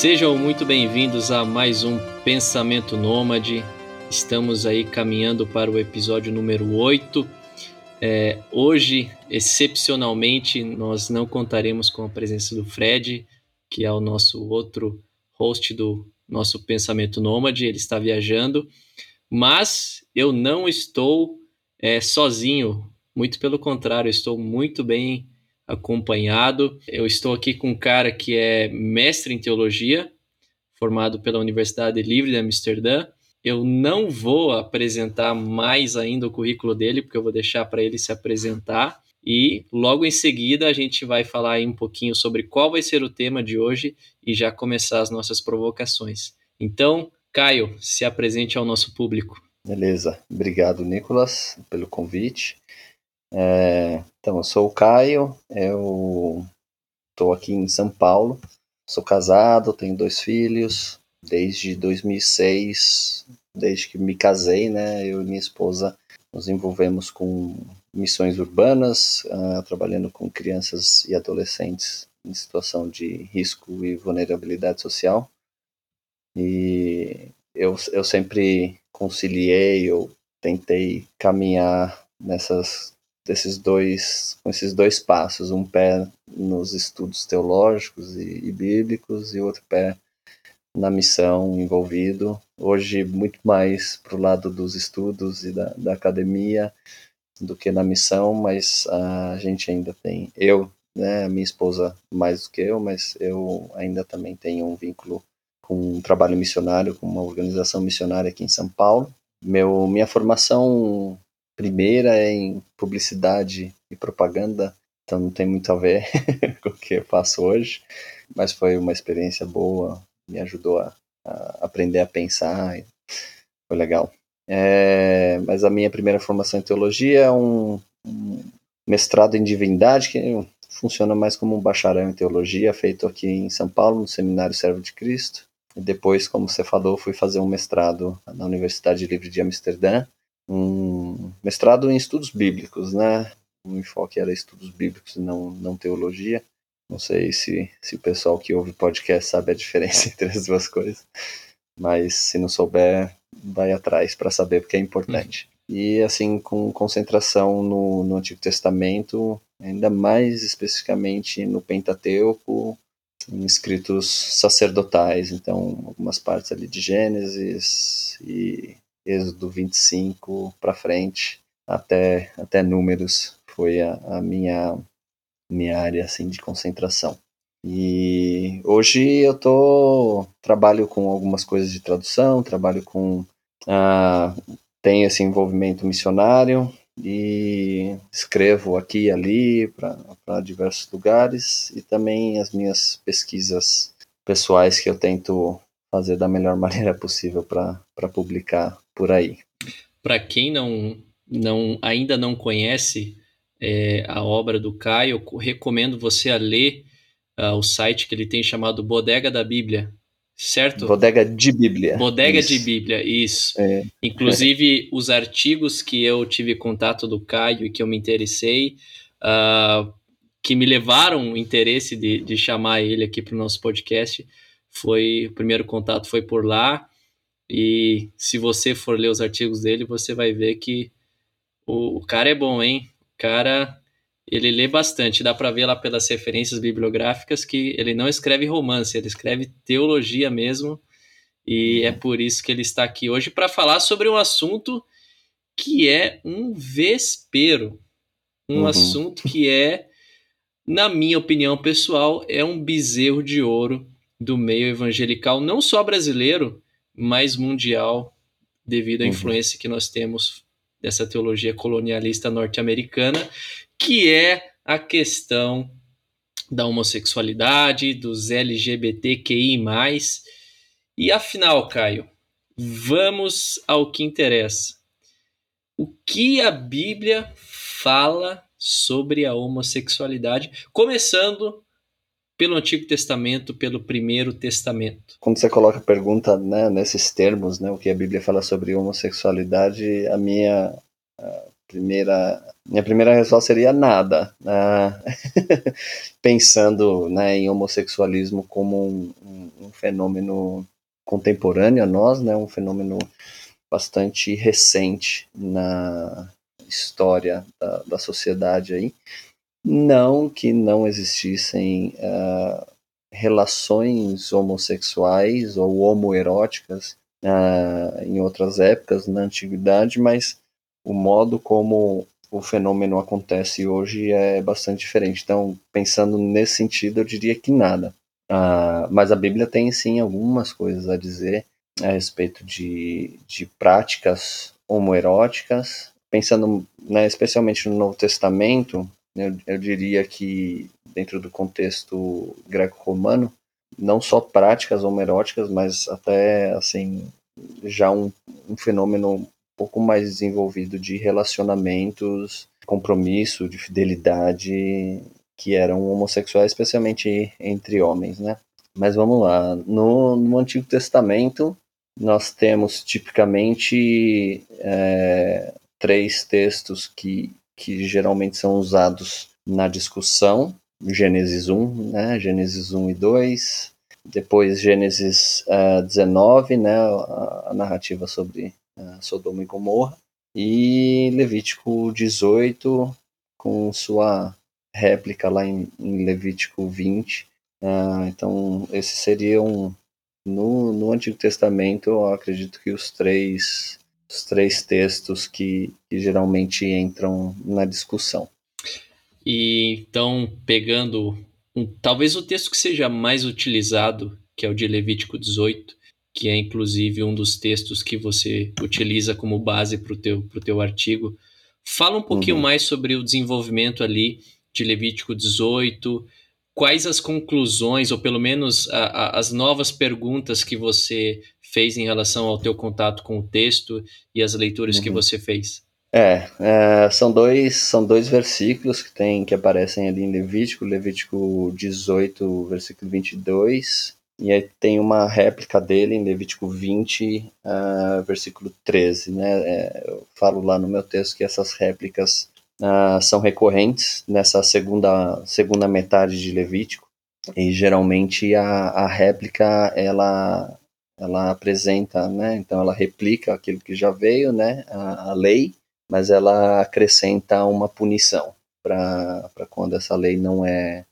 Sejam muito bem-vindos a mais um Pensamento Nômade. Estamos aí caminhando para o episódio número 8. É, hoje, excepcionalmente, nós não contaremos com a presença do Fred, que é o nosso outro host do nosso Pensamento Nômade. Ele está viajando, mas eu não estou é, sozinho. Muito pelo contrário, estou muito bem acompanhado. Eu estou aqui com um cara que é mestre em teologia, formado pela Universidade Livre de Amsterdã. Eu não vou apresentar mais ainda o currículo dele, porque eu vou deixar para ele se apresentar. E logo em seguida a gente vai falar aí um pouquinho sobre qual vai ser o tema de hoje e já começar as nossas provocações. Então, Caio, se apresente ao nosso público. Beleza, obrigado Nicolas pelo convite. É, então, eu sou o Caio, eu estou aqui em São Paulo, sou casado, tenho dois filhos, desde 2006, desde que me casei, né, eu e minha esposa nos envolvemos com missões urbanas, uh, trabalhando com crianças e adolescentes em situação de risco e vulnerabilidade social. E eu, eu sempre conciliei, eu tentei caminhar nessas desses dois, com esses dois passos, um pé nos estudos teológicos e, e bíblicos e outro pé na missão envolvido. Hoje, muito mais para o lado dos estudos e da, da, academia do que na missão, mas a gente ainda tem, eu, né, minha esposa mais do que eu, mas eu ainda também tenho um vínculo com um trabalho missionário, com uma organização missionária aqui em São Paulo. Meu, minha formação primeira é em publicidade e propaganda, então não tem muito a ver com o que eu faço hoje, mas foi uma experiência boa, me ajudou a, a aprender a pensar, foi legal. É, mas a minha primeira formação em teologia é um, um mestrado em divindade, que funciona mais como um bacharel em teologia, feito aqui em São Paulo, no Seminário Servo de Cristo. E depois, como você falou, fui fazer um mestrado na Universidade Livre de Amsterdã, um mestrado em estudos bíblicos, né? O enfoque era estudos bíblicos e não, não teologia. Não sei se, se o pessoal que ouve podcast sabe a diferença entre as duas coisas, mas se não souber, vai atrás para saber porque é importante. Uhum. E assim, com concentração no, no Antigo Testamento, ainda mais especificamente no Pentateuco, em escritos sacerdotais, então algumas partes ali de Gênesis e Êxodo 25 para frente, até, até números, foi a, a, minha, minha área assim, de concentração. E hoje eu tô, trabalho com algumas coisas de tradução, trabalho com. Ah, tenho esse envolvimento missionário e escrevo aqui e ali para diversos lugares e também as minhas pesquisas pessoais que eu tento fazer da melhor maneira possível para publicar por aí. Para quem não, não ainda não conhece é, a obra do Caio, recomendo você a ler uh, o site que ele tem chamado Bodega da Bíblia, certo? Bodega de Bíblia. Bodega isso. de Bíblia, isso. É. Inclusive, os artigos que eu tive contato do Caio e que eu me interessei, uh, que me levaram o interesse de, de chamar ele aqui para o nosso podcast, foi o primeiro contato foi por lá e se você for ler os artigos dele você vai ver que o, o cara é bom hein? O cara ele lê bastante. Dá para ver lá pelas referências bibliográficas que ele não escreve romance ele escreve teologia mesmo. E é por isso que ele está aqui hoje para falar sobre um assunto que é um vespero um uhum. assunto que é na minha opinião pessoal é um bezerro de ouro do meio evangelical, não só brasileiro, mas mundial, devido à uhum. influência que nós temos dessa teologia colonialista norte-americana, que é a questão da homossexualidade, dos LGBTQI. E afinal, Caio, vamos ao que interessa. O que a Bíblia fala sobre a homossexualidade, começando pelo Antigo Testamento, pelo Primeiro Testamento. Quando você coloca a pergunta né, nesses termos, né, o que a Bíblia fala sobre homossexualidade, a minha a primeira, minha primeira resposta seria nada, né? pensando né, em homossexualismo como um, um, um, fenômeno contemporâneo a nós, né, um fenômeno bastante recente na história da, da sociedade aí. Não que não existissem uh, relações homossexuais ou homoeróticas uh, em outras épocas na antiguidade, mas o modo como o fenômeno acontece hoje é bastante diferente. Então, pensando nesse sentido, eu diria que nada. Uh, mas a Bíblia tem sim algumas coisas a dizer a respeito de, de práticas homoeróticas. Pensando né, especialmente no Novo Testamento, eu, diria que, dentro do contexto greco-romano, não só práticas homoeróticas, mas até assim já um, um fenômeno um pouco mais desenvolvido de relacionamentos, compromisso, de fidelidade que eram homossexuais, especialmente entre homens, né? Mas vamos lá, no, no Antigo Testamento nós temos tipicamente é, três textos que, que geralmente são usados na discussão Gênesis 1, né? Gênesis 1 e 2, depois Gênesis uh, 19, né? A, narrativa sobre uh, Sodoma e Gomorra, e Levítico 18, com sua réplica lá em, em Levítico 20. Uh, ah, então, esses seriam, no, no Antigo Testamento, eu acredito que os três, os três textos que, que geralmente entram na discussão. E então, pegando um, talvez o texto que seja mais utilizado, que é o de Levítico 18, que é inclusive um dos textos que você utiliza como base para o teu, pro teu artigo. Fala um pouquinho uhum. mais sobre o desenvolvimento ali de Levítico 18, quais as conclusões, ou pelo menos a, a, as novas perguntas que você fez em relação ao teu contato com o texto e as leituras uhum. que você fez. É, é, são dois são dois versículos que tem que aparecem ali em Levítico, Levítico 18, versículo 22, e aí tem uma réplica dele em Levítico 20, uh, versículo 13, né? É, eu falo lá no meu texto que essas réplicas uh, são recorrentes nessa segunda segunda metade de Levítico e geralmente a, a réplica ela ela apresenta, né? Então ela replica aquilo que já veio, né? a, a lei mas ela acrescenta uma punição para quando essa lei não é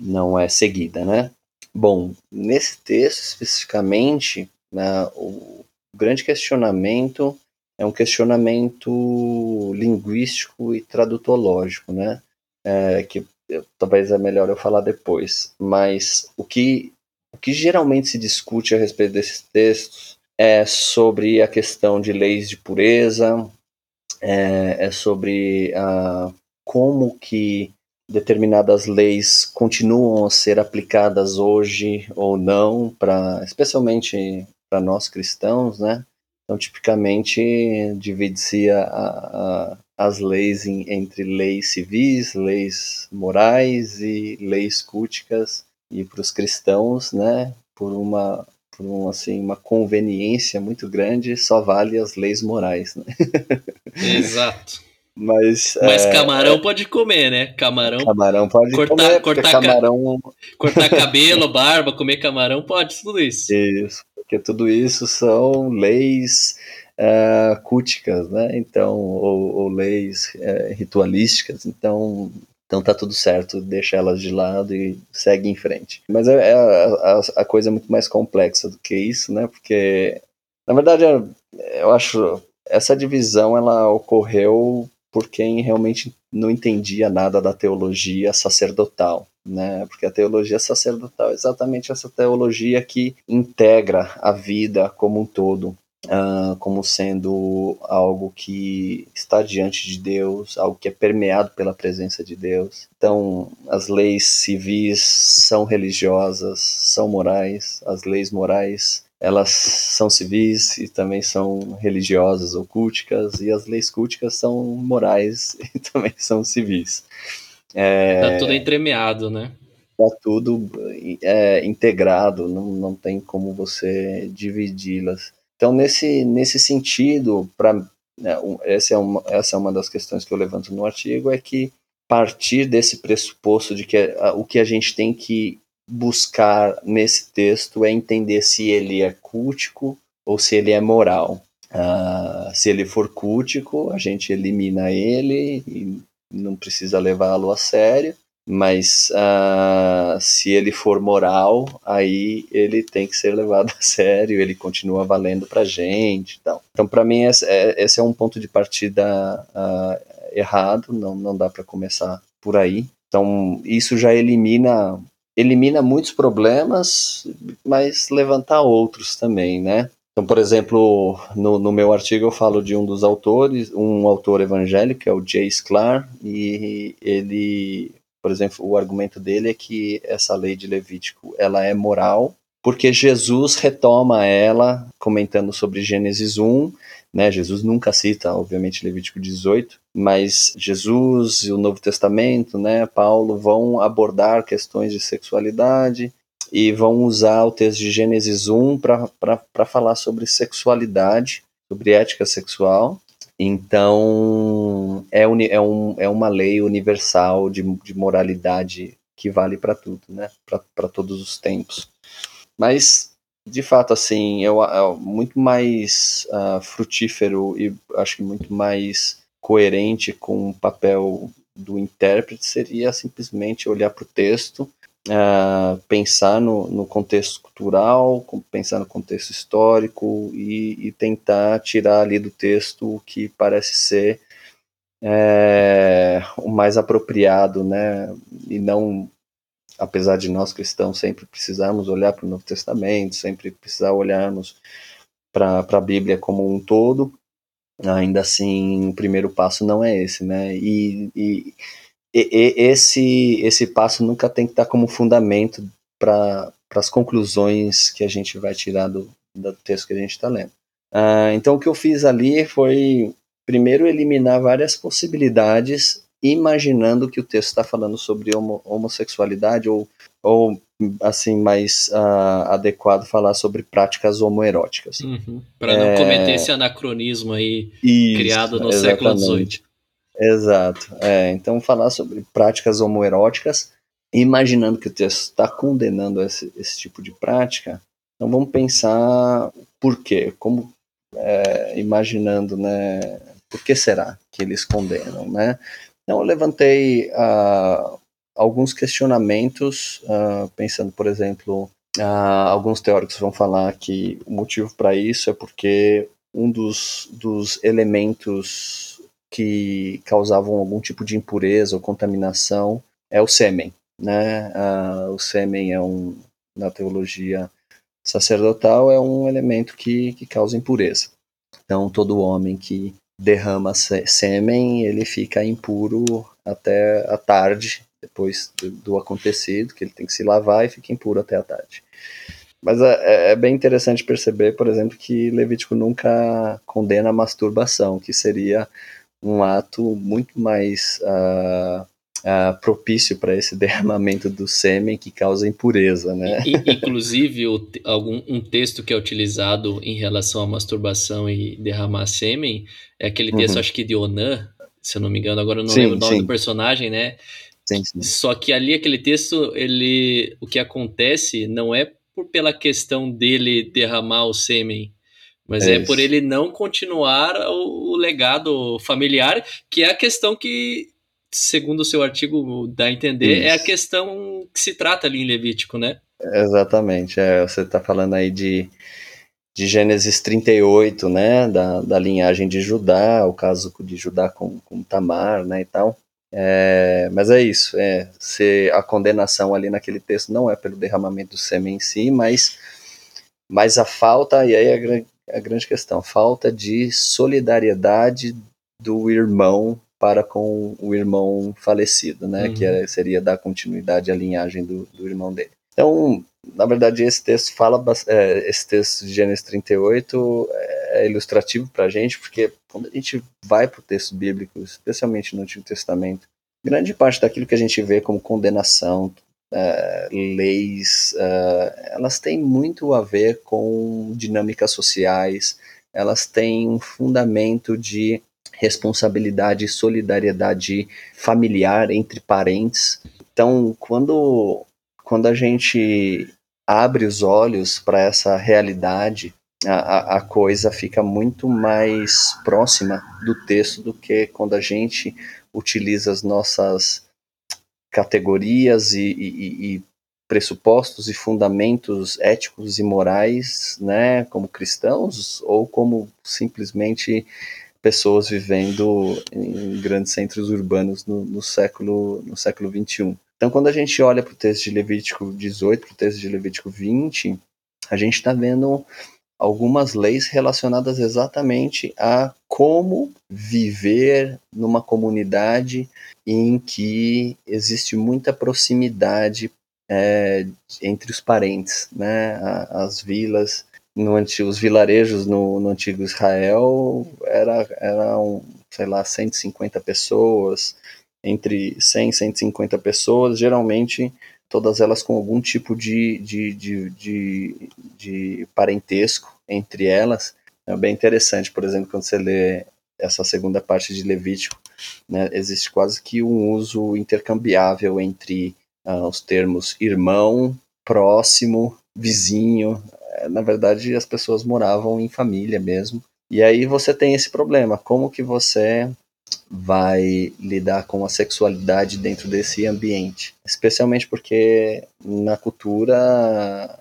não é seguida, né? Bom, nesse texto especificamente, né, o grande questionamento é um questionamento linguístico e tradutológico, né? É, que talvez é melhor eu falar depois. Mas o que, o que geralmente se discute a respeito desses textos é sobre a questão de leis de pureza, é, é sobre a, como que determinadas leis continuam a ser aplicadas hoje ou não, para especialmente para nós cristãos, né? Então, tipicamente, divide-se as leis em, entre leis civis, leis morais e leis culticas, e para os cristãos, né, por uma por um, assim, uma conveniência muito grande, só vale as leis morais. Né? Exato. Mas, Mas é, camarão é, pode comer, né? Camarão. Camarão pode cortar, comer, cortar camarão. Cortar cabelo, barba, comer camarão, pode, tudo isso. Isso, porque tudo isso são leis uh, né? Então, ou, ou leis uh, ritualísticas. Então, então tá tudo certo, deixa elas de lado e segue em frente. Mas é, é a, a, coisa é muito mais complexa do que isso, né? Porque, na verdade, eu, eu acho essa divisão ela ocorreu por quem realmente não entendia nada da teologia sacerdotal. Né? Porque a teologia sacerdotal é exatamente essa teologia que integra a vida como um todo uh, como sendo algo que está diante de Deus, algo que é permeado pela presença de Deus. Então, as leis civis são religiosas, são morais, as leis morais elas são civis e também são religiosas ou culticas, e as leis culticas são morais e também são civis. É, tá tudo entremeado, né? Tá tudo é, integrado, não, não tem como você dividi-las. Então, nesse, nesse sentido, para né, essa, é uma, essa é uma das questões que eu levanto no artigo, é que partir desse pressuposto de que a, o que a gente tem que buscar nesse texto é entender se ele é cultico ou se ele é moral. Uh, se ele for cultico, a gente elimina ele e não precisa levá-lo a sério. Mas uh, se ele for moral, aí ele tem que ser levado a sério, ele continua valendo pra gente. Então, então para mim, esse é, esse é, um ponto de partida uh, errado, não, não dá para começar por aí. Então, isso já elimina elimina muitos problemas, mas levantar outros também, né? Então, por exemplo, no, no, meu artigo eu falo de um dos autores, um autor evangélico, que é o Jay Sklar, e ele por exemplo, o argumento dele é que essa lei de Levítico ela é moral, porque Jesus retoma ela comentando sobre Gênesis 1, né? Jesus nunca cita, obviamente, Levítico 18, mas Jesus e o Novo Testamento, né, Paulo vão abordar questões de sexualidade e vão usar o texto de Gênesis 1 para falar sobre sexualidade, sobre ética sexual, então, é, é, um, é uma lei universal de, de moralidade que vale para tudo, né? Para todos os tempos. Mas, de fato, assim, é muito mais uh, frutífero e acho que muito mais coerente com o papel do intérprete seria simplesmente olhar para o texto uh, pensar no, no, contexto cultural, pensar no contexto histórico e, e, tentar tirar ali do texto o que parece ser é, o mais apropriado, né? E não, apesar de nós cristãos sempre precisarmos olhar para o Novo Testamento, sempre precisar olharmos para a Bíblia como um todo, ainda assim o primeiro passo não é esse, né? E, e e, esse, esse passo nunca tem que estar como fundamento para as conclusões que a gente vai tirar do, do texto que a gente está lendo. Uh, então, o que eu fiz ali foi, primeiro, eliminar várias possibilidades, imaginando que o texto está falando sobre homo, homossexualidade ou, ou assim, mais uh, adequado falar sobre práticas homoeróticas. Uhum, para não é... cometer esse anacronismo aí Isso, criado no exatamente. século XVIII. Exato. É, então, falar sobre práticas homoeróticas, imaginando que o texto está condenando esse, esse, tipo de prática, então vamos pensar por quê, como, é, imaginando, né, por que será que eles condenam, né? Então, eu levantei uh, alguns questionamentos, uh, pensando, por exemplo, uh, alguns teóricos vão falar que o motivo para isso é porque um dos, dos elementos que causavam algum tipo de impureza ou contaminação é o sêmen. Né? O sêmen é um, na teologia sacerdotal, é um elemento que, que causa impureza. Então, todo homem que derrama sêmen, ele fica impuro até a tarde, depois do, do, acontecido, que ele tem que se lavar e fica impuro até a tarde. Mas é, é, é bem interessante perceber, por exemplo, que Levítico nunca condena a masturbação, que seria um ato muito mais uh, uh, propício para esse derramamento do sêmen que causa impureza, né? Inclusive, o, algum, um texto que é utilizado em relação à masturbação e derramar sêmen é aquele texto, uhum. acho que de Onan, se eu não me engano, agora eu não sim, lembro o nome sim. do personagem, né? Sim, sim. Só que ali aquele texto, ele, o que acontece não é por, pela questão dele derramar o sêmen, mas é, é por ele não continuar o, o, legado familiar, que é a questão que, segundo o seu artigo dá a entender, isso. é a questão que se trata ali em Levítico, né? Exatamente. É, você está falando aí de, de Gênesis 38, né? Da, da linhagem de Judá, o caso de Judá com, com Tamar, né? E tal. É, mas é isso. É, se a condenação ali naquele texto não é pelo derramamento do sêmen em si, mas mas a falta, e aí a, é a grande questão. Falta de solidariedade do irmão para com o irmão falecido, né? Uhum. Que é, seria dar continuidade à linhagem do, do irmão dele. Então, na verdade, esse texto fala, é, esse texto de Gênesis 38 é ilustrativo para a gente, porque quando a gente vai para o texto bíblico, especialmente no Antigo Testamento, grande parte daquilo que a gente vê como condenação, uh, leis, uh, elas têm muito a ver com dinâmicas sociais, elas têm um fundamento de responsabilidade e solidariedade familiar entre parentes. Então, quando, quando a gente abre os olhos para essa realidade, a, a coisa fica muito mais próxima do texto do que quando a gente utiliza as nossas categorias e, e, e pressupostos e fundamentos éticos e morais, né, como cristãos ou como simplesmente pessoas vivendo em grandes centros urbanos no, no século no século 21. Então, quando a gente olha para o texto de Levítico 18, para o texto de Levítico 20, a gente está vendo algumas leis relacionadas exatamente a como viver numa comunidade em que existe muita proximidade é, entre os parentes, né? As vilas, no antigo, os vilarejos no, no antigo Israel era, eram, sei lá, 150 pessoas, entre 100 e 150 pessoas, geralmente todas elas com algum tipo de, de, de, de, de parentesco entre elas. É bem interessante, por exemplo, quando você lê essa segunda parte de Levítico, né, existe quase que um uso intercambiável entre uh, os termos irmão, próximo, vizinho. É, na verdade, as pessoas moravam em família mesmo. E aí você tem esse problema, como que você vai lidar com a sexualidade dentro desse ambiente? Especialmente porque na cultura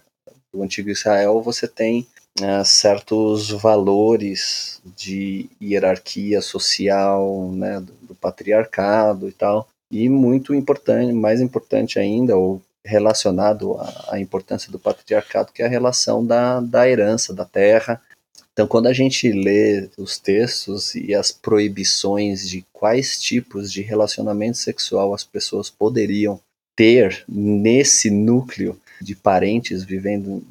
do antigo Israel você tem uh, certos valores de hierarquia social, né, do, do patriarcado e tal, e muito importante, mais importante ainda, ou relacionado à, à, importância do patriarcado, que é a relação da, da herança da terra. Então, quando a gente lê os textos e as proibições de quais tipos de relacionamento sexual as pessoas poderiam ter nesse núcleo de parentes vivendo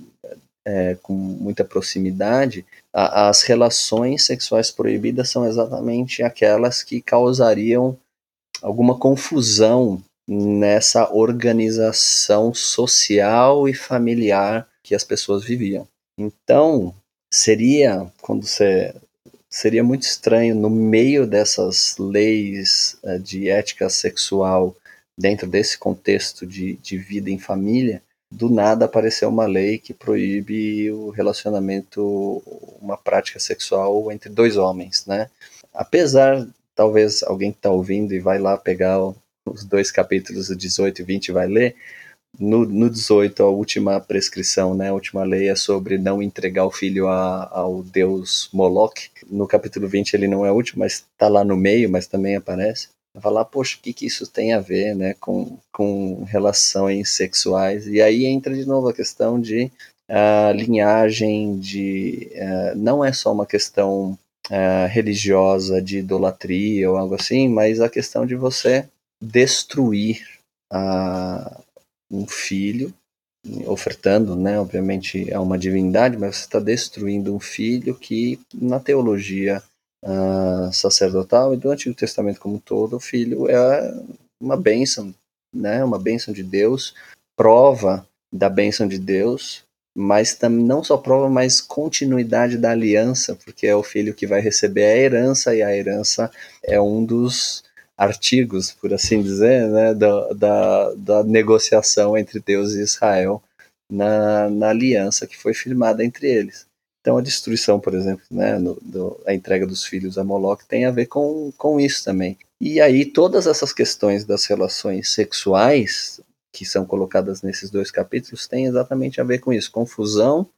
é, com muita proximidade, a, as relações sexuais proibidas são exatamente aquelas que causariam alguma confusão nessa organização social e familiar que as pessoas viviam. Então, seria quando você seria muito estranho no meio dessas leis uh, de ética sexual dentro desse contexto de, de vida em família do nada aparecer uma lei que proíbe o relacionamento uma prática sexual entre dois homens né apesar talvez alguém que está ouvindo e vai lá pegar os dois capítulos, o 18 e 20, vai ler. No, no 18, a última prescrição, né, a última lei é sobre não entregar o filho a, ao deus Moloch. No capítulo 20 ele não é último, mas está lá no meio, mas também aparece. Vai falar, poxa, o que, que isso tem a ver né, com, com relações sexuais? E aí entra de novo a questão de uh, linhagem, de uh, não é só uma questão uh, religiosa de idolatria ou algo assim, mas a questão de você destruir uh, um filho, ofertando, né, obviamente, a uma divindade, mas você está destruindo um filho que, na teologia uh, sacerdotal e do Antigo Testamento como todo, o filho é uma bênção, né, uma bênção de Deus, prova da bênção de Deus mas não só prova, mas continuidade da aliança, porque é o filho que vai receber a herança, e a herança é um dos artigos, por assim dizer, né, da, da, da negociação entre Deus e Israel na, na aliança que foi firmada entre eles. Então a destruição, por exemplo, né, no, do, a entrega dos filhos a Moloch tem a ver com, com isso também. E aí todas essas questões das relações sexuais que são colocadas nesses dois capítulos têm exatamente a ver com isso, confusão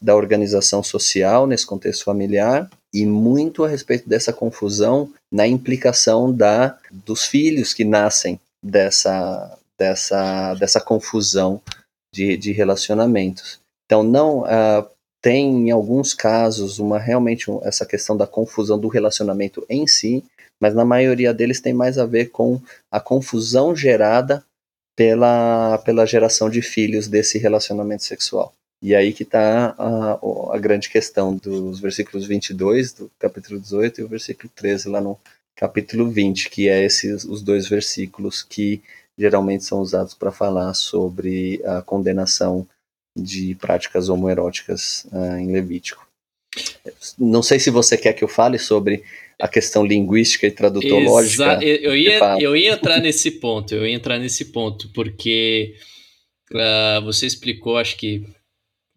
da organização social nesse contexto familiar e muito a respeito dessa confusão na implicação da dos filhos que nascem dessa dessa dessa confusão de, de relacionamentos. Então não uh, tem em alguns casos uma realmente essa questão da confusão do relacionamento em si, mas na maioria deles tem mais a ver com a confusão gerada pela, pela geração de filhos desse relacionamento sexual. E aí que está a, a, grande questão dos versículos 22 do capítulo 18 e o versículo 13 lá no capítulo 20, que é esses os dois versículos que geralmente são usados para falar sobre a condenação de práticas homoeróticas uh, em Levítico. Não sei se você quer que eu fale sobre a questão linguística e tradutológica. Exa eu, ia, eu ia entrar nesse ponto, eu ia entrar nesse ponto, porque uh, você explicou, acho que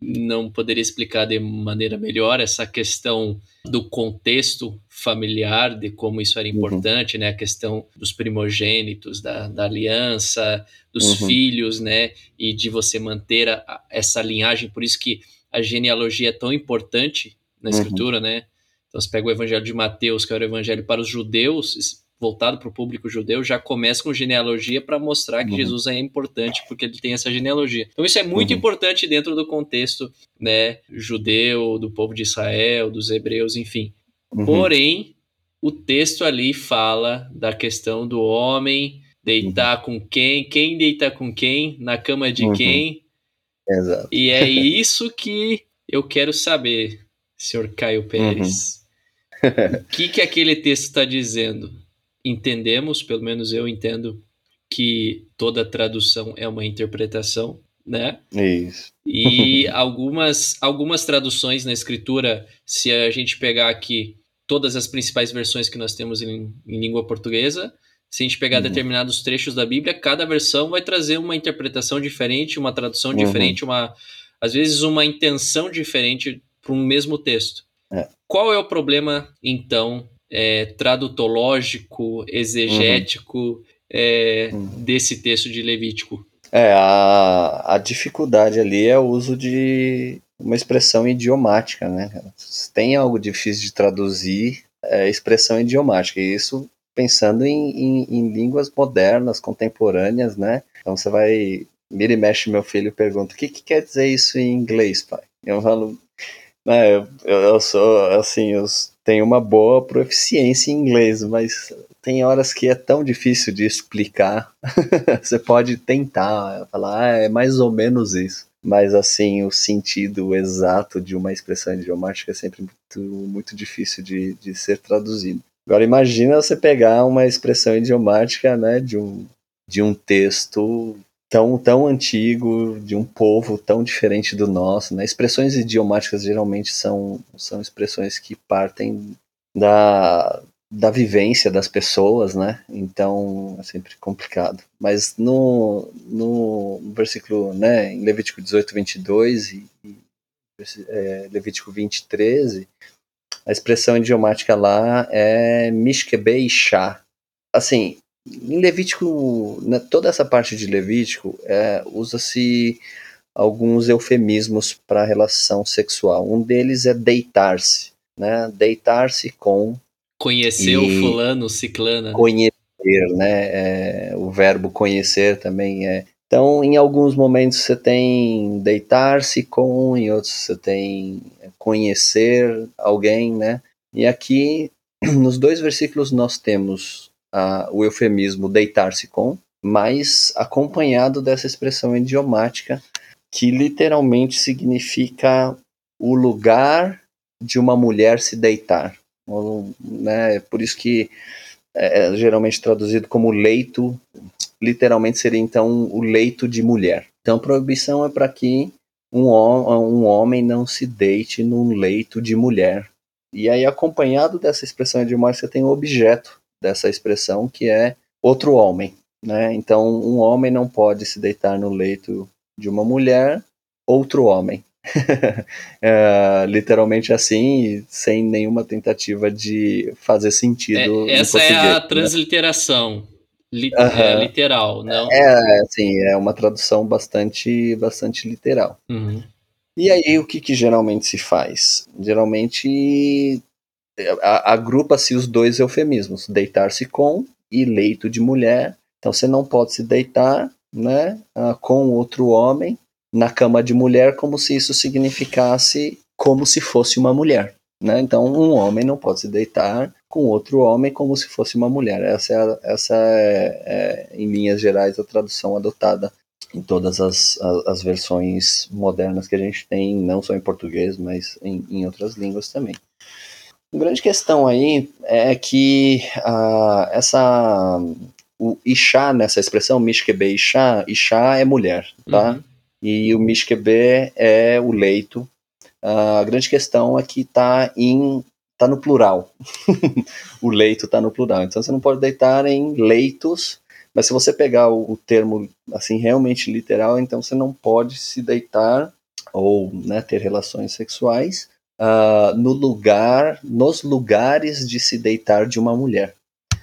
não poderia explicar de maneira melhor essa questão do contexto familiar, de como isso era uhum. importante, uhum. né? A questão dos primogênitos, da, da aliança, dos uhum. filhos, né? E de você manter a, essa linhagem. Por isso que a genealogia é tão importante na uhum. escritura, né? Então você pega o evangelho de Mateus, que era o evangelho para os judeus, voltado para o público judeu, já começa com genealogia para mostrar que uhum. Jesus é importante porque ele tem essa genealogia. Então isso é muito uhum. importante dentro do contexto, né, judeu, do povo de Israel, dos hebreus, enfim. Uhum. Porém, o texto ali fala da questão do homem deitar uhum. com quem, quem deita com quem, na cama de uhum. quem. Exato. E é isso que eu quero saber, senhor Caio Pérez. Uhum. o que, que aquele texto está dizendo? Entendemos, pelo menos eu entendo, que toda tradução é uma interpretação, né? Isso. E algumas, algumas traduções na escritura, se a gente pegar aqui todas as principais versões que nós temos em, em língua portuguesa, se a gente pegar uhum. determinados trechos da Bíblia, cada versão vai trazer uma interpretação diferente, uma tradução uhum. diferente, uma às vezes uma intenção diferente para um mesmo texto. É. Qual é o problema, então, é, tradutológico, exegético uhum. É, uhum. desse texto de Levítico? É, a, a dificuldade ali é o uso de uma expressão idiomática, né? Se tem algo difícil de traduzir, é expressão idiomática. E isso pensando em, em, em, línguas modernas, contemporâneas, né? Então você vai. Mira e mexe, meu filho pergunta: o que, que quer dizer isso em inglês, pai? Eu falo. Né, eu, eu sou, assim, eu tem uma boa proficiência em inglês, mas tem horas que é tão difícil de explicar. Você pode tentar falar, ah, é mais ou menos isso. Mas assim, o sentido exato de uma expressão idiomática é sempre muito, muito difícil de, de ser traduzido. Agora imagina você pegar uma expressão idiomática né, de, um, de um texto tão, tão antigo, de um povo tão diferente do nosso. Né? Expressões idiomáticas geralmente são, são expressões que partem da, da vivência das pessoas, né? Então é sempre complicado. Mas no, no versículo, né, em Levítico 18, 22 e, e é, Levítico 20, 13, a expressão idiomática lá é Mishkebe Shá. Assim, em Levítico, né, toda essa parte de Levítico, é, usa-se alguns eufemismos para a relação sexual. Um deles é deitar-se, né? Deitar-se com. Conhecer o fulano, ciclana. Conhecer, né? É, o verbo conhecer também é. Então, em alguns momentos você tem deitar-se com, em outros você tem conhecer alguém, né? E aqui, nos dois versículos, nós temos o eufemismo deitar-se com, mas acompanhado dessa expressão idiomática que literalmente significa o lugar de uma mulher se deitar. Ou, né, por isso que é, é geralmente traduzido como leito, literalmente seria então o leito de mulher. Então, proibição é para que um, um homem não se deite num leito de mulher. E aí, acompanhado dessa expressão idiomática, tem o objeto dessa expressão, que é outro homem. Né? Então, um homem não pode se deitar no leito de uma mulher, outro homem. é, literalmente assim, sem nenhuma tentativa de fazer sentido. É, essa é a né? transliteração. Li é, literal, não? É, sim, é uma tradução bastante, bastante literal. Uhum. E aí, o que, que geralmente se faz? Geralmente agrupa-se os dois eufemismos, deitar-se com e leito de mulher. Então você não pode se deitar né, com outro homem na cama de mulher como se isso significasse como se fosse uma mulher. Né? Então um homem não pode se deitar com outro homem como se fosse uma mulher. Essa é, essa é, é em linhas gerais, a tradução adotada em todas as, as, as, versões modernas que a gente tem, não só em português, mas em, em outras línguas também. A grande questão aí é que uh, essa o Ixá nessa expressão, Mishkebe Ixá, Ixá é mulher, tá? Uhum. E o Mishkebe é o leito. a grande questão é que está em tá no plural. o leito está no plural. Então você não pode deitar em leitos, mas se você pegar o, o, termo assim realmente literal, então você não pode se deitar ou né, ter relações sexuais uh, no lugar, nos lugares de se deitar de uma mulher.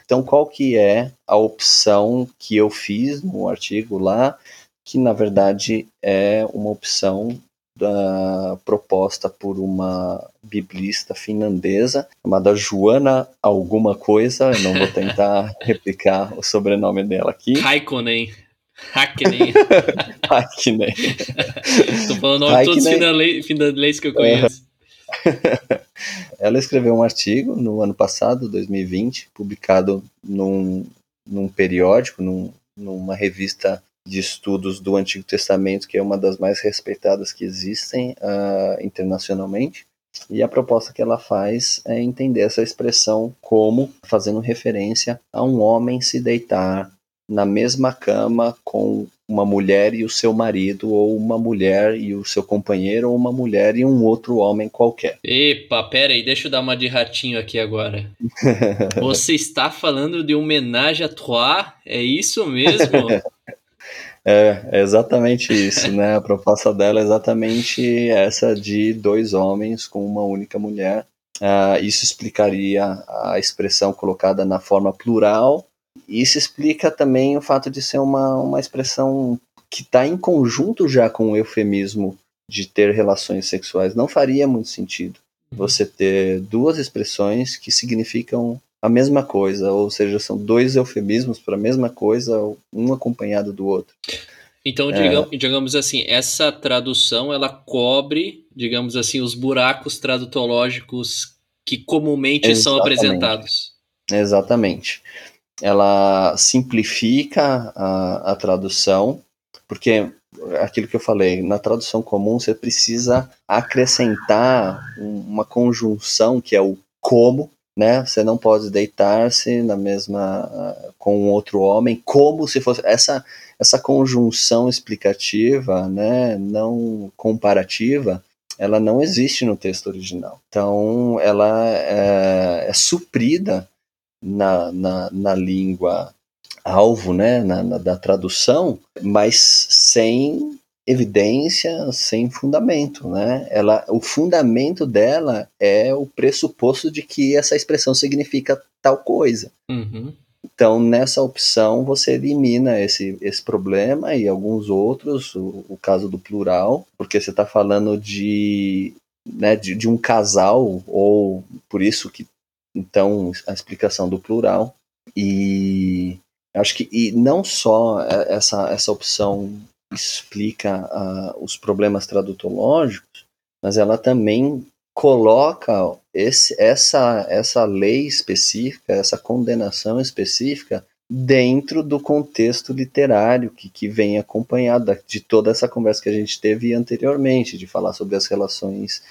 Então qual que é a opção que eu fiz no artigo lá, que na verdade é uma opção da, proposta por uma biblista finlandesa chamada Joana alguma coisa, eu não vou tentar replicar o sobrenome dela aqui. Raikkonen. Hackney. Hackney. Tô falando o nome todos os finlandeses que eu conheço. Ela escreveu um artigo no ano passado, 2020, publicado num, num periódico, num, numa revista de estudos do Antigo Testamento, que é uma das mais respeitadas que existem uh, internacionalmente. E a proposta que ela faz é entender essa expressão como fazendo referência a um homem se deitar na mesma cama com uma mulher e o seu marido, ou uma mulher e o seu companheiro, ou uma mulher e um outro homem qualquer. Epa, pera aí, deixa eu dar uma de ratinho aqui agora. Você está falando de homenagem a trois? É isso mesmo? É, é exatamente isso, né? A proposta dela é exatamente essa de dois homens com uma única mulher. Uh, isso explicaria a expressão colocada na forma plural. Isso explica também o fato de ser uma, uma expressão que está em conjunto já com o eufemismo de ter relações sexuais. Não faria muito sentido você ter duas expressões que significam a mesma coisa, ou seja, são dois eufemismos para a mesma coisa, um acompanhado do outro. Então, digamos, é. digamos assim, essa tradução ela cobre, digamos assim, os buracos tradutológicos que comumente Exatamente. são apresentados. Exatamente. Ela simplifica a, a tradução, porque aquilo que eu falei, na tradução comum você precisa acrescentar uma conjunção que é o como, né? Você não pode deitar-se na mesma com outro homem, como se fosse essa essa conjunção explicativa, né? Não comparativa, ela não existe no texto original. Então, ela é, é suprida na, na, na língua alvo, né, na, na, da tradução, mas sem evidência sem fundamento, né? Ela, o fundamento dela é o pressuposto de que essa expressão significa tal coisa. Uhum. Então, nessa opção, você elimina esse, esse problema e alguns outros, o, o caso do plural, porque você está falando de, né, de, de um casal, ou por isso que, então, a explicação do plural. E acho que e não só essa, essa opção explica uh, os problemas tradutológicos, mas ela também coloca esse, essa, essa lei específica, essa condenação específica dentro do contexto literário que, que vem acompanhado de toda essa conversa que a gente teve anteriormente, de falar sobre as relações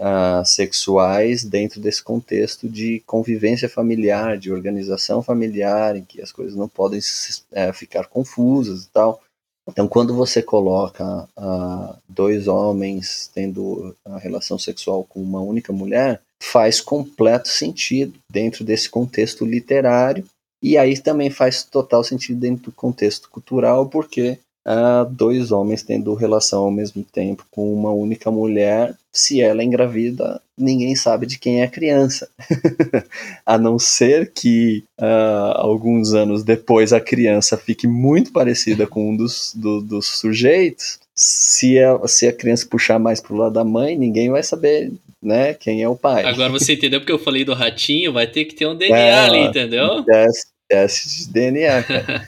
uh, sexuais dentro desse contexto de convivência familiar, de organização familiar, em que as coisas não podem uh, ficar confusas e tal. Então, quando você coloca uh, dois homens tendo a relação sexual com uma única mulher, faz completo sentido dentro desse contexto literário, e aí também faz total sentido dentro do contexto cultural, porque uh, dois homens tendo relação ao mesmo tempo com uma única mulher, se ela é engravida, ninguém sabe de quem é a criança. a não ser que uh, alguns anos depois a criança fique muito parecida com um dos, do, dos sujeitos. Se a, se a criança puxar mais pro lado da mãe, ninguém vai saber né, quem é o pai. Agora você entendeu porque eu falei do ratinho, vai ter que ter um DNA é, ali, entendeu? Teste, teste de DNA, cara.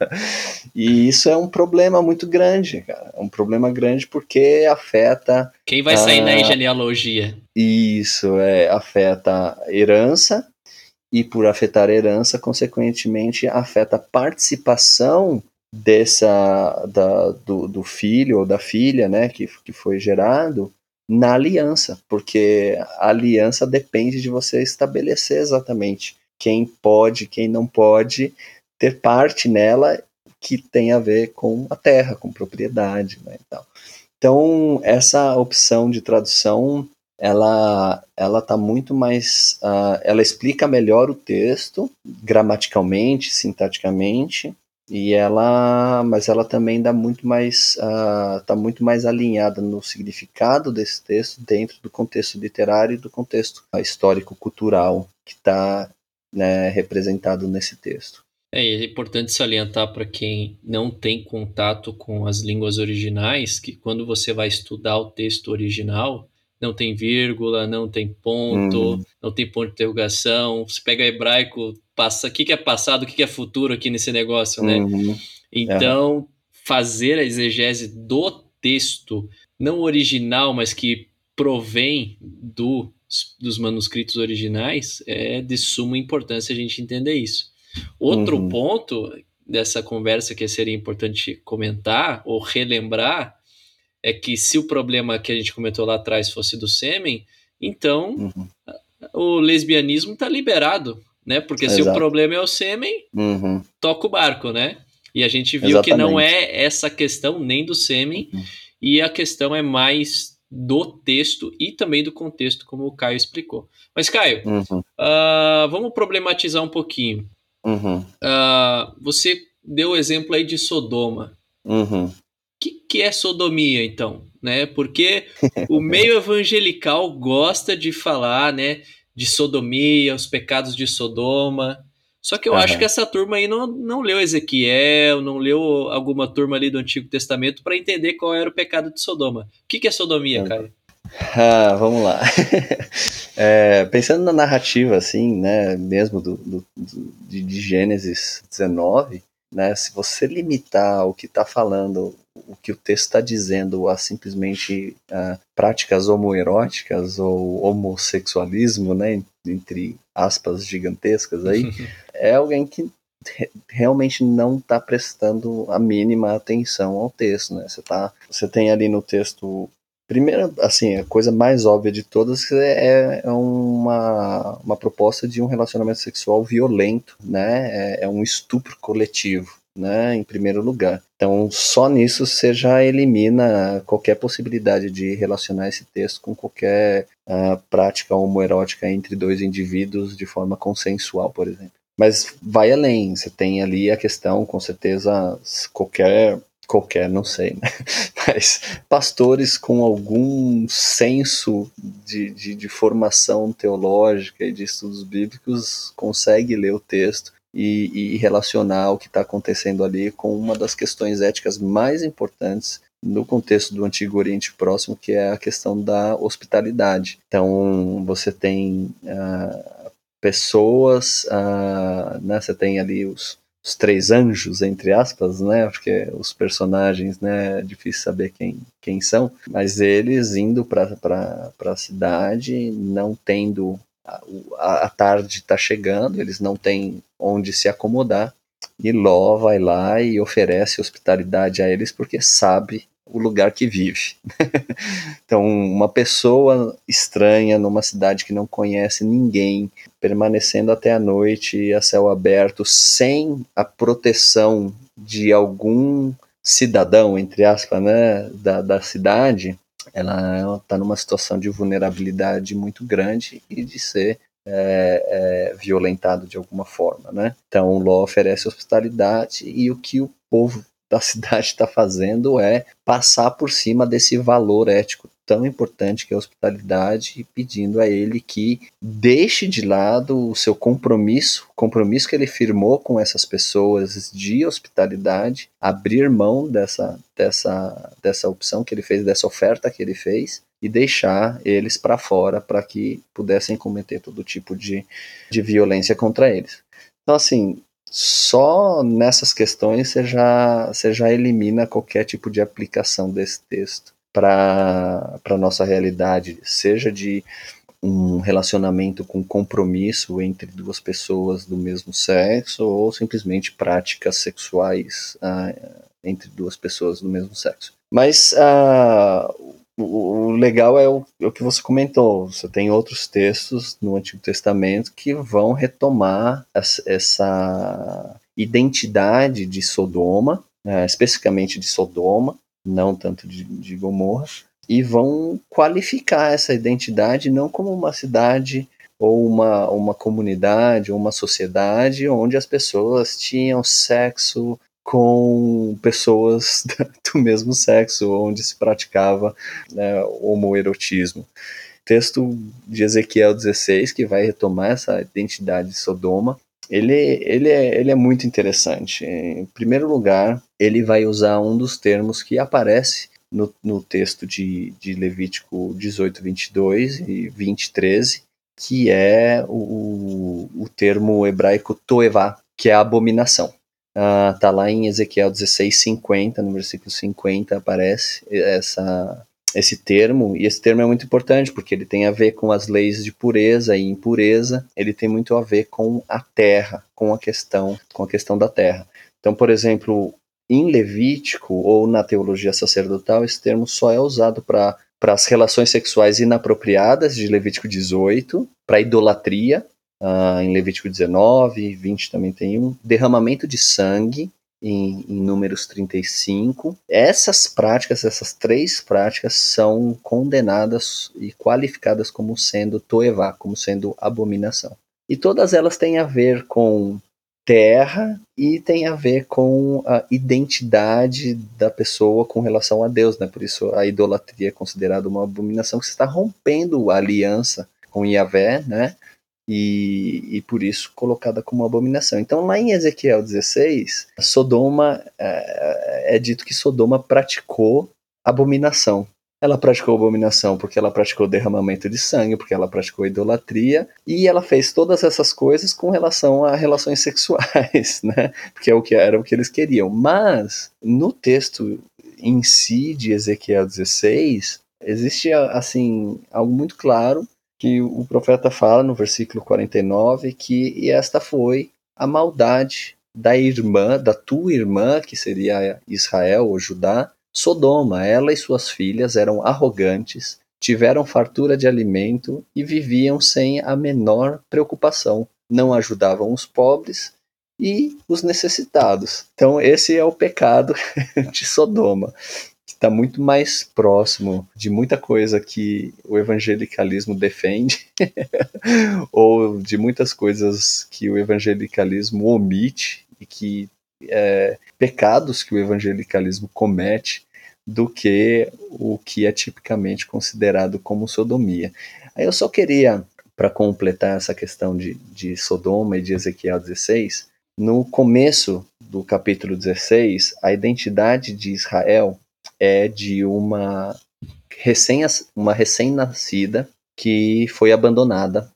e isso é um problema muito grande, cara. É um problema grande porque afeta. Quem vai sair a... na genealogia? Isso, é, afeta a herança, e por afetar a herança, consequentemente, afeta a participação dessa da, do, do filho ou da filha, né, que, que foi gerado na aliança, porque a aliança depende de você estabelecer exatamente quem pode, quem não pode ter parte nela que tem a ver com a terra, com propriedade, né, então. Então, essa opção de tradução, ela ela está muito mais, uh, ela explica melhor o texto, gramaticalmente, sintaticamente, e ela, mas ela também dá muito mais, uh, muito mais alinhada no significado desse texto dentro do contexto literário e do contexto histórico-cultural que está né, representado nesse texto. É, é importante salientar para quem não tem contato com as línguas originais que quando você vai estudar o texto original, não tem vírgula, não tem ponto, uhum. não tem ponto de interrogação. Você pega hebraico, passa, o que, que é passado, o que, que é futuro aqui nesse negócio, né? Uhum. Então, fazer a exegese do texto, não original, mas que provém do, dos manuscritos originais, é de suma importância a gente entender isso. Outro uhum. ponto dessa conversa que seria importante comentar ou relembrar é que se o problema que a gente comentou lá atrás fosse do sêmen, então uhum. o lesbianismo está liberado, né? Porque Exato. se o problema é o sêmen, uhum. toca o barco, né? E a gente viu Exatamente. que não é essa questão nem do sêmen, uhum. e a questão é mais do texto e também do contexto, como o Caio explicou. Mas, Caio, uh, vamos problematizar um pouquinho. Uh, você deu o exemplo aí de Sodoma. Uhum que, que é sodomia, então? Né? Porque o meio evangelical gosta de falar né, de sodomia, os pecados de Sodoma. Só que eu uhum. acho que essa turma aí não, não leu Ezequiel, não leu alguma turma ali do Antigo Testamento para entender qual era o pecado de Sodoma. O que, que é sodomia, uhum. Caio? Ah, vamos lá. é, pensando na narrativa, assim, né, mesmo do, do, do de, de Gênesis 19, né, se você limitar o que está falando o que o texto está dizendo a simplesmente uh, práticas homoeróticas ou homossexualismo, né, entre aspas gigantescas aí, é alguém que realmente não está prestando a mínima atenção ao texto, né? Você tá, você tem ali no texto Primeiro, assim, a coisa mais óbvia de todas é, é uma, uma proposta de um relacionamento sexual violento, né? É, é um estupro coletivo né, em primeiro lugar. Então, só nisso você já elimina qualquer possibilidade de relacionar esse texto com qualquer uh, prática homoerótica entre dois indivíduos de forma consensual, por exemplo. Mas vai além, você tem ali a questão, com certeza, qualquer qualquer, não sei, né? mas pastores com algum senso de, de, de, formação teológica e de estudos bíblicos consegue ler o texto e, e relacionar o que está acontecendo ali com uma das questões éticas mais importantes no contexto do Antigo Oriente Próximo, que é a questão da hospitalidade. Então, você tem uh, pessoas, uh, né, você tem ali os, os, três anjos, entre aspas, né, porque os personagens, né, é difícil saber quem, quem são, mas eles indo para a cidade, não tendo a, a tarde está chegando, eles não têm onde se acomodar, e Ló vai lá e oferece hospitalidade a eles porque sabe o lugar que vive. então, uma pessoa estranha numa cidade que não conhece ninguém, permanecendo até a noite a céu aberto, sem a proteção de algum cidadão, entre aspas, né, da, da cidade, ela está numa situação de vulnerabilidade muito grande e de ser é, é, violentado de alguma forma, né? Então o Ló oferece hospitalidade e o que o povo da cidade está fazendo é passar por cima desse valor ético tão importante que é a hospitalidade, pedindo a ele que deixe de lado o seu compromisso, compromisso que ele firmou com essas pessoas de hospitalidade, abrir mão dessa, dessa, dessa opção que ele fez, dessa oferta que ele fez, e deixar eles para fora para que pudessem cometer todo tipo de, de violência contra eles. Então, assim, só nessas questões você já, você já elimina qualquer tipo de aplicação desse texto para a nossa realidade, seja de um relacionamento com compromisso entre duas pessoas do mesmo sexo ou simplesmente práticas sexuais uh, entre duas pessoas do mesmo sexo. Mas uh, o, legal é o, é o, que você comentou. Você tem outros textos no Antigo Testamento que vão retomar essa, identidade de Sodoma, uh, especificamente de Sodoma, não tanto de, de Gomorra, e vão qualificar essa identidade não como uma cidade ou uma, uma comunidade ou uma sociedade onde as pessoas tinham sexo com pessoas do mesmo sexo, onde se praticava né, homoerotismo. Texto de Ezequiel 16, que vai retomar essa identidade de Sodoma, ele, ele, é, ele é muito interessante. Em primeiro lugar, ele vai usar um dos termos que aparece no, no texto de, de Levítico 18, 22 e 20, 13, que é o, o termo hebraico toevá, que é abominação. Uh, tá lá em Ezequiel 16, 50, no versículo 50 aparece essa, esse termo, e esse termo é muito importante porque ele tem a ver com as leis de pureza e impureza, ele tem muito a ver com a terra, com a questão, com a questão da terra. Então, por exemplo, em Levítico ou na teologia sacerdotal, esse termo só é usado para para as relações sexuais inapropriadas de Levítico 18, para idolatria, uh, em Levítico 19, 20 também tem um, derramamento de sangue, em, em, números 35. Essas práticas, essas três práticas, são condenadas e qualificadas como sendo toevá, como sendo abominação. E todas elas têm a ver com terra e tem a ver com a identidade da pessoa com relação a Deus, né? Por isso a idolatria é considerada uma abominação que está rompendo a aliança com Yahvé, né? E, e, por isso colocada como abominação. Então, lá em Ezequiel 16, Sodoma é, é dito que Sodoma praticou abominação. Ela praticou abominação porque ela praticou derramamento de sangue, porque ela praticou idolatria, e ela fez todas essas coisas com relação a relações sexuais, né? Porque é o que era o que eles queriam. Mas no texto em si de Ezequiel 16, existe assim algo muito claro que o profeta fala no versículo 49 que esta foi a maldade da irmã, da tua irmã, que seria Israel ou Judá, Sodoma. Ela e suas filhas eram arrogantes, tiveram fartura de alimento e viviam sem a menor preocupação. Não ajudavam os pobres e os necessitados. Então, esse é o pecado de Sodoma está muito mais próximo de muita coisa que o evangelicalismo defende, ou de muitas coisas que o evangelicalismo omite e que é, pecados que o evangelicalismo comete do que o que é tipicamente considerado como sodomia. Aí eu só queria, para completar essa questão de, de Sodoma e de Ezequiel 16, no começo do capítulo 16, a identidade de Israel é de uma recém uma recém-nascida que foi abandonada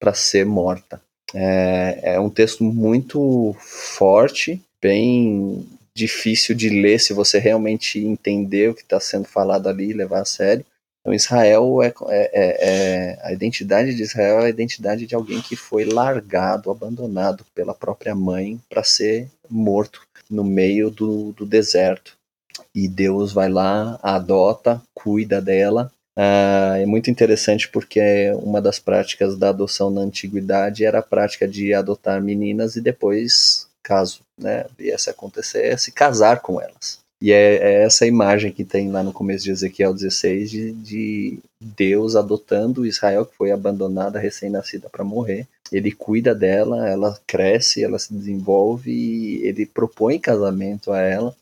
para ser morta. É, é um texto muito forte, bem difícil de ler se você realmente entender o que está sendo falado ali e levar a sério. Então, Israel é, é, é, é, a identidade de Israel é a identidade de alguém que foi largado, abandonado pela própria mãe para ser morto no meio do, do deserto e Deus vai lá, adota, cuida dela. Ah, é muito interessante porque uma das práticas da adoção na antiguidade era a prática de adotar meninas e depois, caso né, viesse acontecer, se casar com elas. E é, é, essa imagem que tem lá no começo de Ezequiel 16 de, de Deus adotando Israel, que foi abandonada, recém-nascida para morrer. Ele cuida dela, ela cresce, ela se desenvolve e ele propõe casamento a ela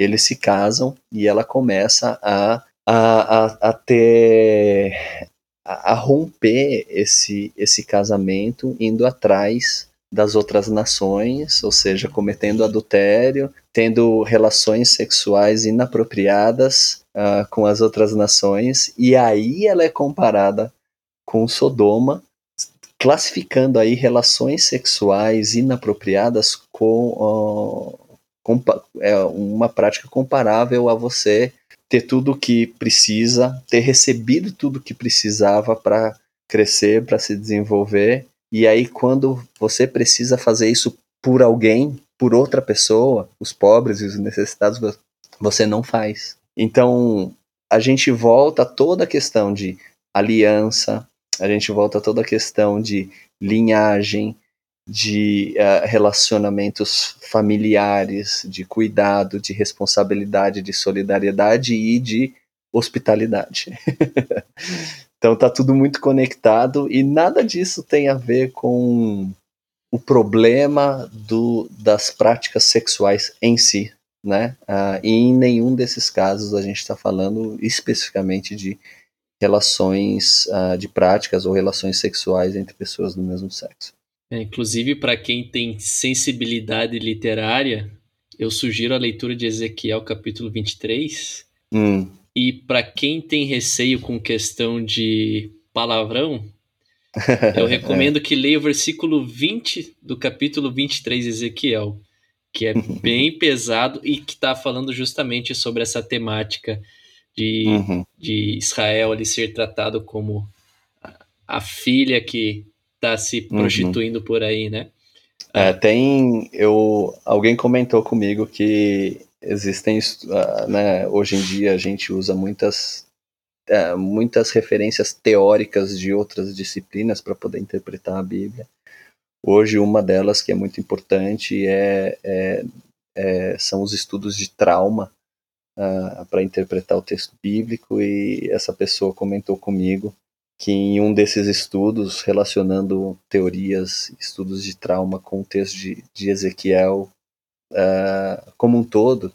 eles se casam e ela começa a, a, a, a ter a, a romper esse, esse casamento indo atrás das outras nações, ou seja, cometendo adultério, tendo relações sexuais inapropriadas uh, com as outras nações, e aí ela é comparada com Sodoma, classificando aí relações sexuais inapropriadas com, uh, é uma prática comparável a você ter tudo o que precisa, ter recebido tudo o que precisava para crescer, para se desenvolver. E aí, quando você precisa fazer isso por alguém, por outra pessoa, os pobres e os necessitados, você não faz. Então, a gente volta a toda a questão de aliança, a gente volta a toda a questão de linhagem, de uh, relacionamentos familiares, de cuidado, de responsabilidade, de solidariedade e de hospitalidade. então tá tudo muito conectado e nada disso tem a ver com o problema do, das práticas sexuais em si, né? Uh, e em nenhum desses casos a gente está falando especificamente de relações uh, de práticas ou relações sexuais entre pessoas do mesmo sexo. É, inclusive, para quem tem sensibilidade literária, eu sugiro a leitura de Ezequiel capítulo 23. Hum. E para quem tem receio com questão de palavrão, eu recomendo que leia o versículo 20 do capítulo 23 de Ezequiel, que é bem pesado e que está falando justamente sobre essa temática de, uhum. de Israel ali ser tratado como a filha que está se uhum. prostituindo uhum. por aí, né? É, tem. Eu, alguém comentou comigo que existem. Uh, né, hoje em dia a gente usa muitas, uh, muitas referências teóricas de outras disciplinas para poder interpretar a Bíblia. Hoje, uma delas que é muito importante é, é, é são os estudos de trauma uh, para interpretar o texto bíblico e essa pessoa comentou comigo que em um desses estudos, relacionando teorias, estudos de trauma com o texto de, de Ezequiel uh, como um todo,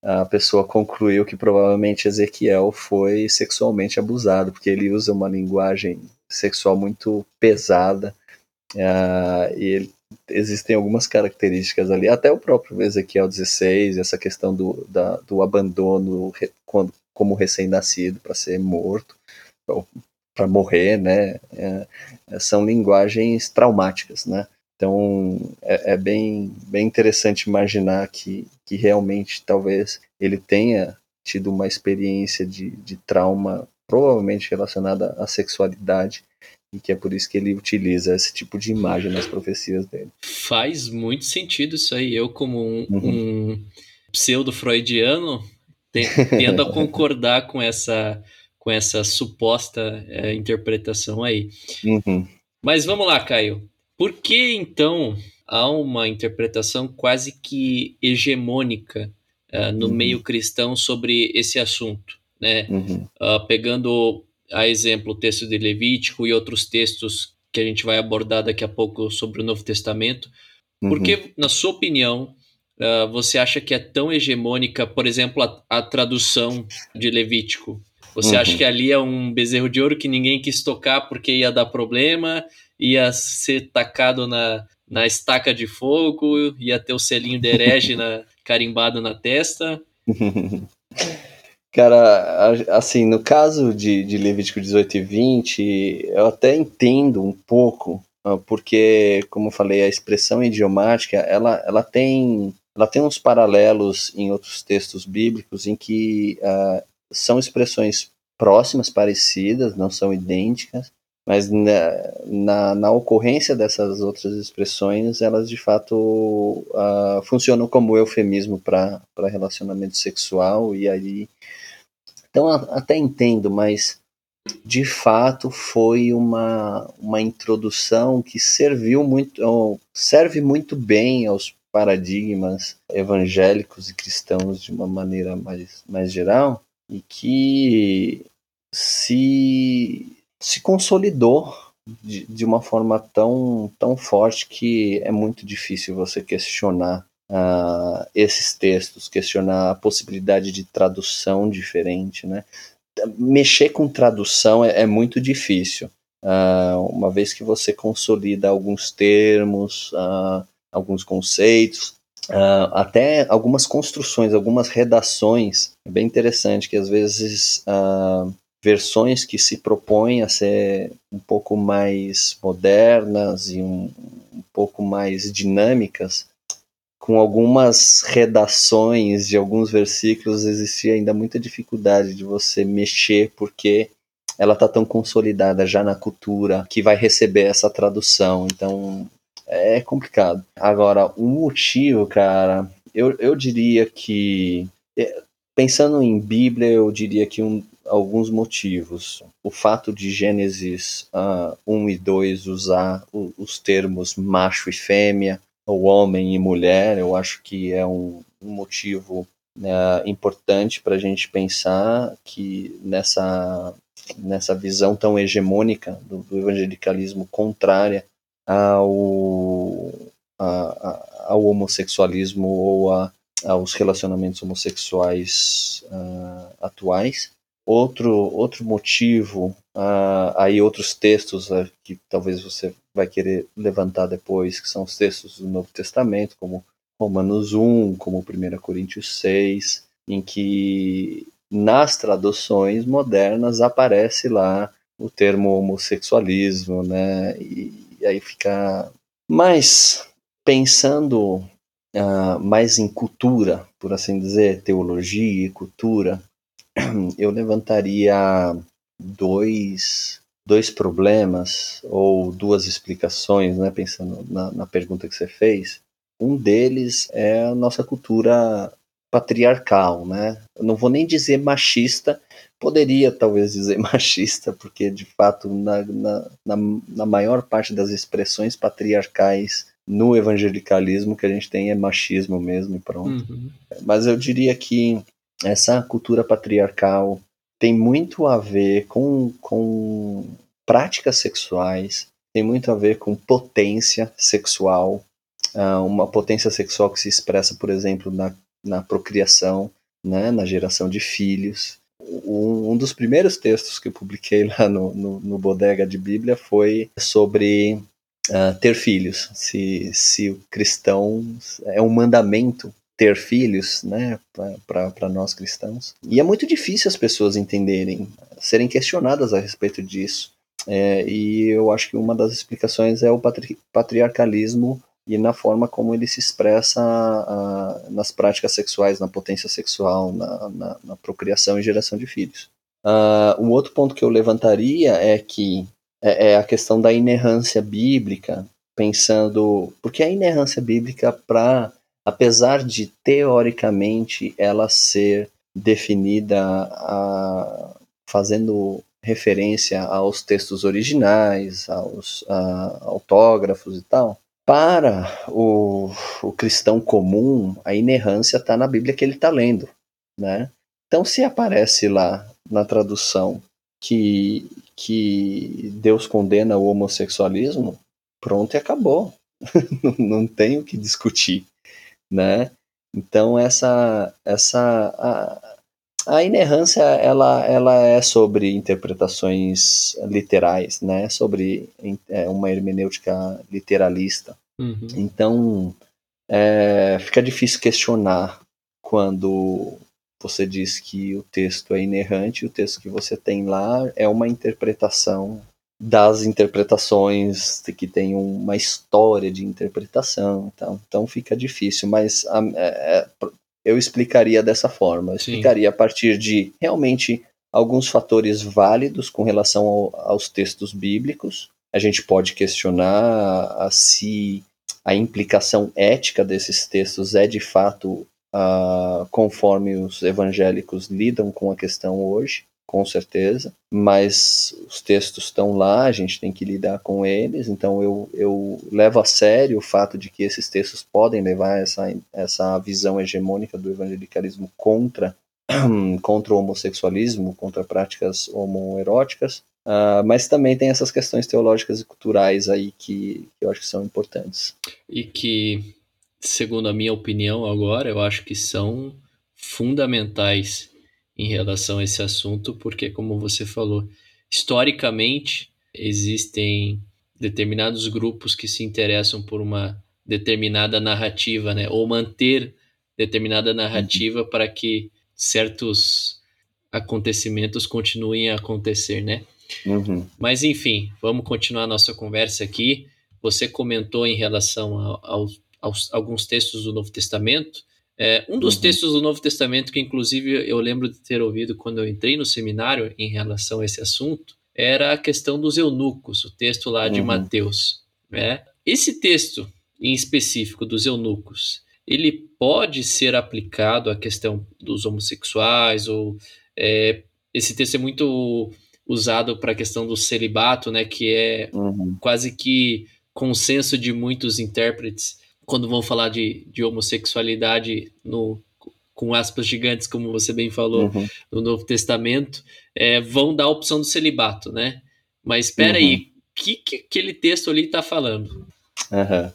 a pessoa concluiu que provavelmente Ezequiel foi sexualmente abusado, porque ele usa uma linguagem sexual muito pesada uh, e ele, existem algumas características ali, até o próprio Ezequiel 16, essa questão do, da, do abandono quando, como recém-nascido para ser morto, para morrer, né? É, são linguagens traumáticas, né? Então é, é, bem, bem interessante imaginar que, que realmente talvez ele tenha tido uma experiência de, de trauma provavelmente relacionada à sexualidade e que é por isso que ele utiliza esse tipo de imagem nas profecias dele. Faz muito sentido isso aí. Eu, como um, uhum. um pseudo-freudiano, tendo a concordar com essa, com essa suposta é, interpretação aí. Uhum. Mas vamos lá, Caio. Por que então há uma interpretação quase que hegemônica uh, no uhum. meio cristão sobre esse assunto? Né? Uh, pegando a exemplo o texto de Levítico e outros textos que a gente vai abordar daqui a pouco sobre o Novo Testamento. Por uhum. que, na sua opinião, uh, você acha que é tão hegemônica, por exemplo, a, a tradução de Levítico? Você uhum. acha que ali é um bezerro de ouro que ninguém quis tocar porque ia dar problema, ia ser tacado na, na estaca de fogo, ia ter o selinho de herege na, carimbado na testa? Cara, assim, no caso de, de Levítico 18 e 20, eu até entendo um pouco, ah, porque, como eu falei, a expressão idiomática, ela, ela, tem, ela tem uns paralelos em outros textos bíblicos em que uh, são expressões próximas, parecidas, não são idênticas, mas na, na, na, ocorrência dessas outras expressões, elas de fato uh, funcionam como eufemismo para relacionamento sexual, e aí então até entendo, mas de fato foi uma, uma introdução que serviu muito, serve muito bem aos paradigmas evangélicos e cristãos de uma maneira mais, mais geral e que se, se consolidou de, de uma forma tão, tão forte que é muito difícil você questionar uh, esses textos, questionar a possibilidade de tradução diferente, né? Mexer com tradução é, é muito difícil, uh, uma vez que você consolida alguns termos, uh, alguns conceitos, até algumas construções, algumas redações. É bem interessante que às vezes versões que se propõem a ser um pouco mais modernas e um, um pouco mais dinâmicas, com algumas redações de alguns versículos existia ainda muita dificuldade de você mexer porque ela está tão consolidada já na cultura que vai receber essa tradução. Então é complicado. Agora, o motivo, cara, eu, eu diria que. É, pensando em Bíblia, eu diria que um, alguns motivos. O fato de Gênesis uh, 1 e 2 usar o, os termos macho e fêmea, ou homem e mulher, eu acho que é um, um motivo né, importante para a gente pensar que nessa, nessa visão tão hegemônica do, do evangelicalismo contrária ao, a, ao homossexualismo ou a, aos relacionamentos homossexuais uh, atuais. Outro, outro motivo, uh, aí outros textos uh, que talvez você vai querer levantar depois, que são os textos do Novo Testamento, como Romanos 1, como 1 Coríntios 6, em que nas traduções modernas aparece lá o termo homossexualismo, né? E, e aí fica. Mas pensando uh, mais em cultura, por assim dizer, teologia e cultura, eu levantaria dois, dois problemas ou duas explicações, né? Pensando na, na pergunta que você fez. Um deles é a nossa cultura patriarcal, né? Eu não vou nem dizer machista, poderia talvez dizer machista, porque de fato na, na, na, na, maior parte das expressões patriarcais no evangelicalismo que a gente tem é machismo mesmo e pronto. Uhum. Mas eu diria que essa cultura patriarcal tem muito a ver com, com práticas sexuais, tem muito a ver com potência sexual, uh, uma potência sexual que se expressa, por exemplo, na, na procriação, né, na geração de filhos. Um, um, dos primeiros textos que eu publiquei lá no, no, no Bodega de Bíblia foi sobre uh, ter filhos. Se, se o cristão é um mandamento ter filhos, né, para nós cristãos. E é muito difícil as pessoas entenderem, serem questionadas a respeito disso. É, e eu acho que uma das explicações é o patri patriarcalismo e na forma como ele se expressa uh, nas práticas sexuais, na potência sexual, na, na, na procriação e geração de filhos. Uh, um outro ponto que eu levantaria é que é, é a questão da inerrância bíblica, pensando. Porque a inerrância bíblica, para apesar de teoricamente ela ser definida a, fazendo referência aos textos originais, aos a, autógrafos e tal, para o, o cristão comum, a inerrância está na Bíblia que ele está lendo, né? Então, se aparece lá na tradução que, que Deus condena o homossexualismo, pronto e acabou. não, tem o que discutir, né? Então essa essa a, inerrância ela, ela é sobre interpretações literais, né? Sobre é, uma hermenêutica literalista. Uhum. Então é, fica difícil questionar quando você diz que o texto é inerrante, o texto que você tem lá é uma interpretação das interpretações, que tem uma história de interpretação, então, então fica difícil, mas é, é, eu explicaria dessa forma, eu explicaria a partir de realmente alguns fatores válidos com relação ao, aos textos bíblicos, a gente pode questionar a, se a implicação ética desses textos é de fato conforme os evangélicos lidam com a questão hoje, com certeza, mas os textos estão lá, a gente tem que lidar com eles, então eu, eu levo a sério o fato de que esses textos podem levar essa, essa visão hegemônica do evangelicalismo contra, contra o homossexualismo, contra práticas homoeróticas, Uh, mas também tem essas questões teológicas e culturais aí que, que, eu acho que são importantes. E que segundo a minha opinião agora, eu acho que são fundamentais em relação a esse assunto, porque, como você falou, historicamente existem determinados grupos que se interessam por uma determinada narrativa, né? Ou manter determinada narrativa para que certos acontecimentos continuem a acontecer, né? Uhum. Mas enfim, vamos continuar a nossa conversa aqui. Você comentou em relação ao aos, alguns textos do Novo Testamento. É, um dos uhum. textos do Novo Testamento que, inclusive, eu lembro de ter ouvido quando eu entrei no seminário em relação a esse assunto, era a questão dos eunucos, o texto lá de uhum. Mateus. Né? Esse texto, em específico, dos eunucos, ele pode ser aplicado à questão dos homossexuais ou é, esse texto é muito usado para a questão do celibato, né, que é uhum. quase que consenso de muitos intérpretes quando vão falar de, de homossexualidade no com aspas gigantes, como você bem falou, uhum. no Novo Testamento, é, vão dar a opção do celibato, né? Mas espera uhum. aí, o que, que aquele texto ali está falando? Uhum.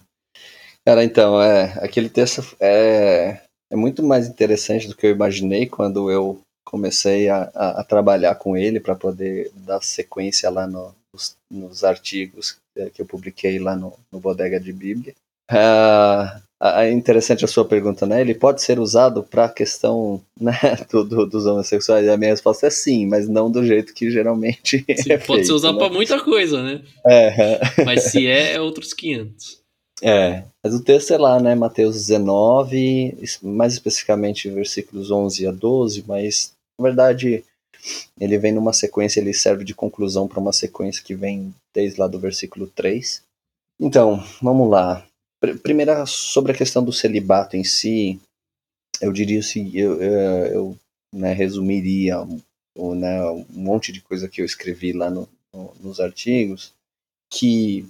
Cara, então, é, aquele texto é, é muito mais interessante do que eu imaginei quando eu comecei a, a, a trabalhar com ele para poder dar sequência lá no, nos, nos, artigos que eu publiquei lá no, no Bodega de Bíblia. Uh, é interessante a sua pergunta, né? Ele pode ser usado para a questão né, do, do, dos homossexuais? A minha resposta é sim, mas não do jeito que geralmente sim, é Pode ser usado né? para muita coisa, né? É. Mas se é, é outros 500. É, mas o texto é lá, né? Mateus 19, mais especificamente versículos 11 a 12, mas na verdade ele vem numa sequência, ele serve de conclusão para uma sequência que vem desde lá do versículo 3. Então, vamos lá. Primeira, sobre a questão do celibato em si, eu diria assim, eu, eu, eu né, resumiria um, né, um monte de coisa que eu escrevi lá no, no, nos artigos, que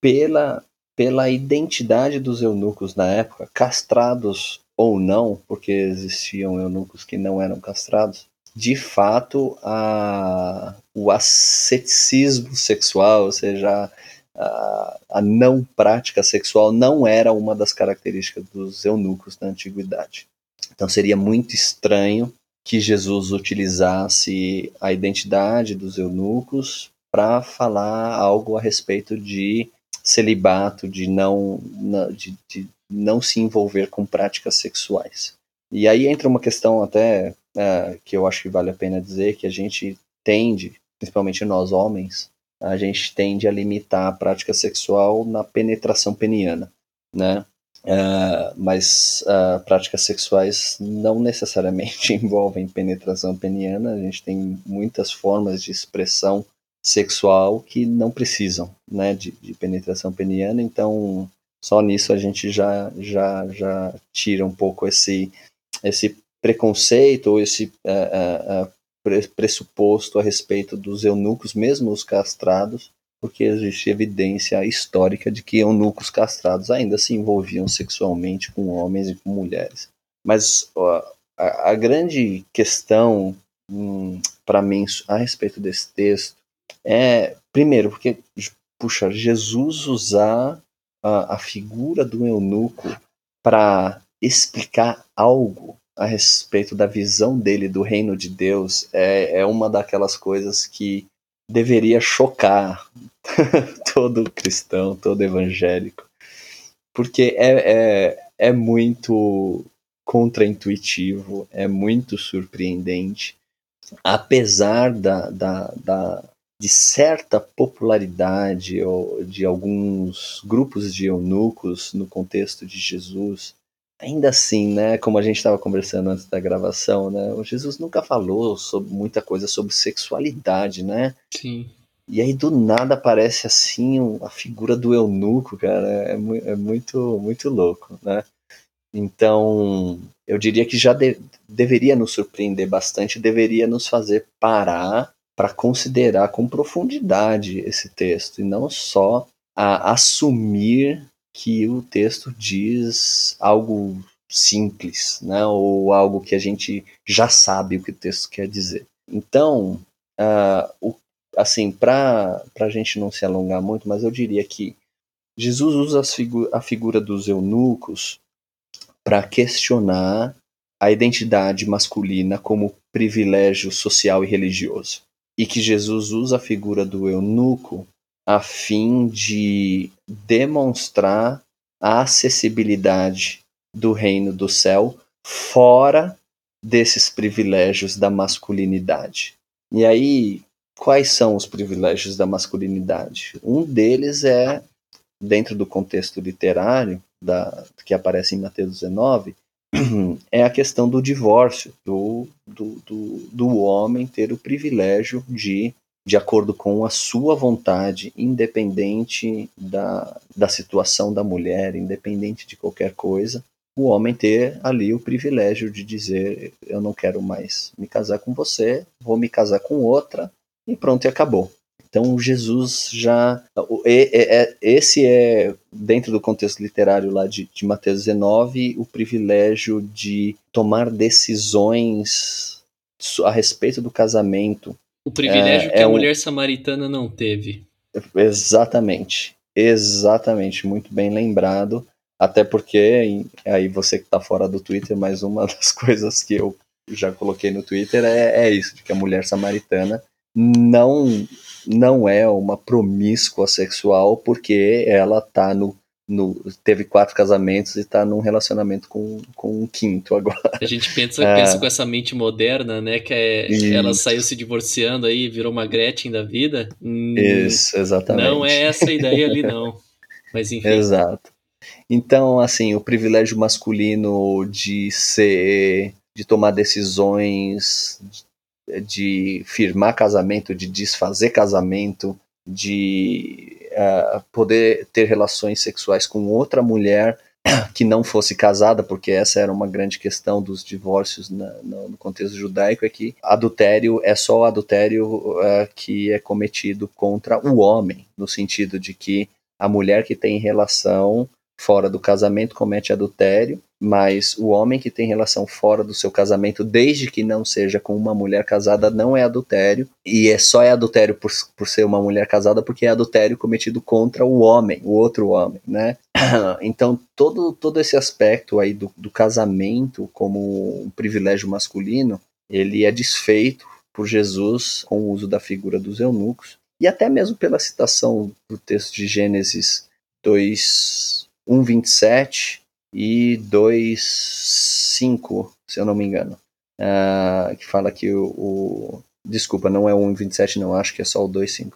pela, pela identidade dos eunucos na época, castrados ou não, porque existiam eunucos que não eram castrados, de fato a, o asceticismo sexual, ou seja, a não prática sexual não era uma das características dos eunucos na antiguidade. Então seria muito estranho que Jesus utilizasse a identidade dos eunucos para falar algo a respeito de celibato, de não, de, de não se envolver com práticas sexuais. E aí entra uma questão até é, que eu acho que vale a pena dizer, que a gente tende, principalmente nós homens, a gente tende a limitar a prática sexual na penetração peniana, né? Uh, mas uh, práticas sexuais não necessariamente envolvem penetração peniana, a gente tem muitas formas de expressão sexual que não precisam né, de, de penetração peniana, então só nisso a gente já, já, já tira um pouco esse, esse preconceito ou esse uh, pressuposto a respeito dos eunucos, mesmo os castrados, porque existe evidência histórica de que eunucos castrados ainda se envolviam sexualmente com homens e com mulheres. Mas ó, a, a, grande questão hum, para mim a respeito desse texto é, primeiro, porque, puxa, Jesus usar a, a figura do eunuco para explicar algo a respeito da visão dele do reino de Deus é, é uma daquelas coisas que deveria chocar todo cristão, todo evangélico, porque é, é, é muito contraintuitivo, é muito surpreendente, apesar da, da, da, de certa popularidade de alguns grupos de eunucos no contexto de Jesus, ainda assim, né, como a gente estava conversando antes da gravação, né, o Jesus nunca falou sobre muita coisa sobre sexualidade, né? Sim. E aí do nada aparece assim a figura do eunuco, cara, é, é muito muito louco, né? Então, eu diria que já de, deveria nos surpreender bastante, deveria nos fazer parar para considerar com profundidade esse texto e não só a assumir que o texto diz algo simples, né, ou algo que a gente já sabe o que o texto quer dizer. Então, uh, o, assim, para a gente não se alongar muito, mas eu diria que Jesus usa figu a figura dos eunucos para questionar a identidade masculina como privilégio social e religioso. E que Jesus usa a figura do eunuco a fim de demonstrar a acessibilidade do reino do céu fora desses privilégios da masculinidade. E aí, quais são os privilégios da masculinidade? Um deles é, dentro do contexto literário, da, que aparece em Mateus 19, é a questão do divórcio, do, do, do, do homem ter o privilégio de de acordo com a sua vontade, independente da, da situação da mulher, independente de qualquer coisa, o homem ter ali o privilégio de dizer: eu não quero mais me casar com você, vou me casar com outra, e pronto, e acabou. Então Jesus já. Esse é, dentro do contexto literário lá de, de Mateus 19, o privilégio de tomar decisões a respeito do casamento. O privilégio é, que a é mulher samaritana não teve. Exatamente. Exatamente. Muito bem lembrado. Até porque, aí você que está fora do Twitter, mas uma das coisas que eu já coloquei no Twitter é, é isso, de que a mulher samaritana não não é uma promíscua sexual porque ela tá no, no teve quatro casamentos e tá num relacionamento com, com um quinto agora. A gente pensa, é. pensa com essa mente moderna, né, que é, ela saiu se divorciando aí, virou uma Gretchen da vida. Hum, isso, exatamente. Não é essa a ideia ali não. Mas enfim. Exato. Então, assim, o privilégio masculino de ser de tomar decisões de firmar casamento, de desfazer casamento, de uh, poder ter relações sexuais com outra mulher que não fosse casada, porque essa era uma grande questão dos divórcios na, no contexto judaico, é que adultério é só adultério uh, que é cometido contra o homem, no sentido de que a mulher que tem relação fora do casamento comete adultério, mas o homem que tem relação fora do seu casamento, desde que não seja com uma mulher casada, não é adultério, e é só é adultério por, por ser uma mulher casada porque é adultério cometido contra o homem, o outro homem, né? Então, todo, todo esse aspecto aí do, do casamento como um privilégio masculino, ele é desfeito por Jesus com o uso da figura dos eunucos, e até mesmo pela citação do texto de Gênesis 2, 1,27 e 2,5, se eu não me engano. Uh, que fala que o, o, Desculpa, não é o 1,27, não, acho que é só o 2,5. Uh,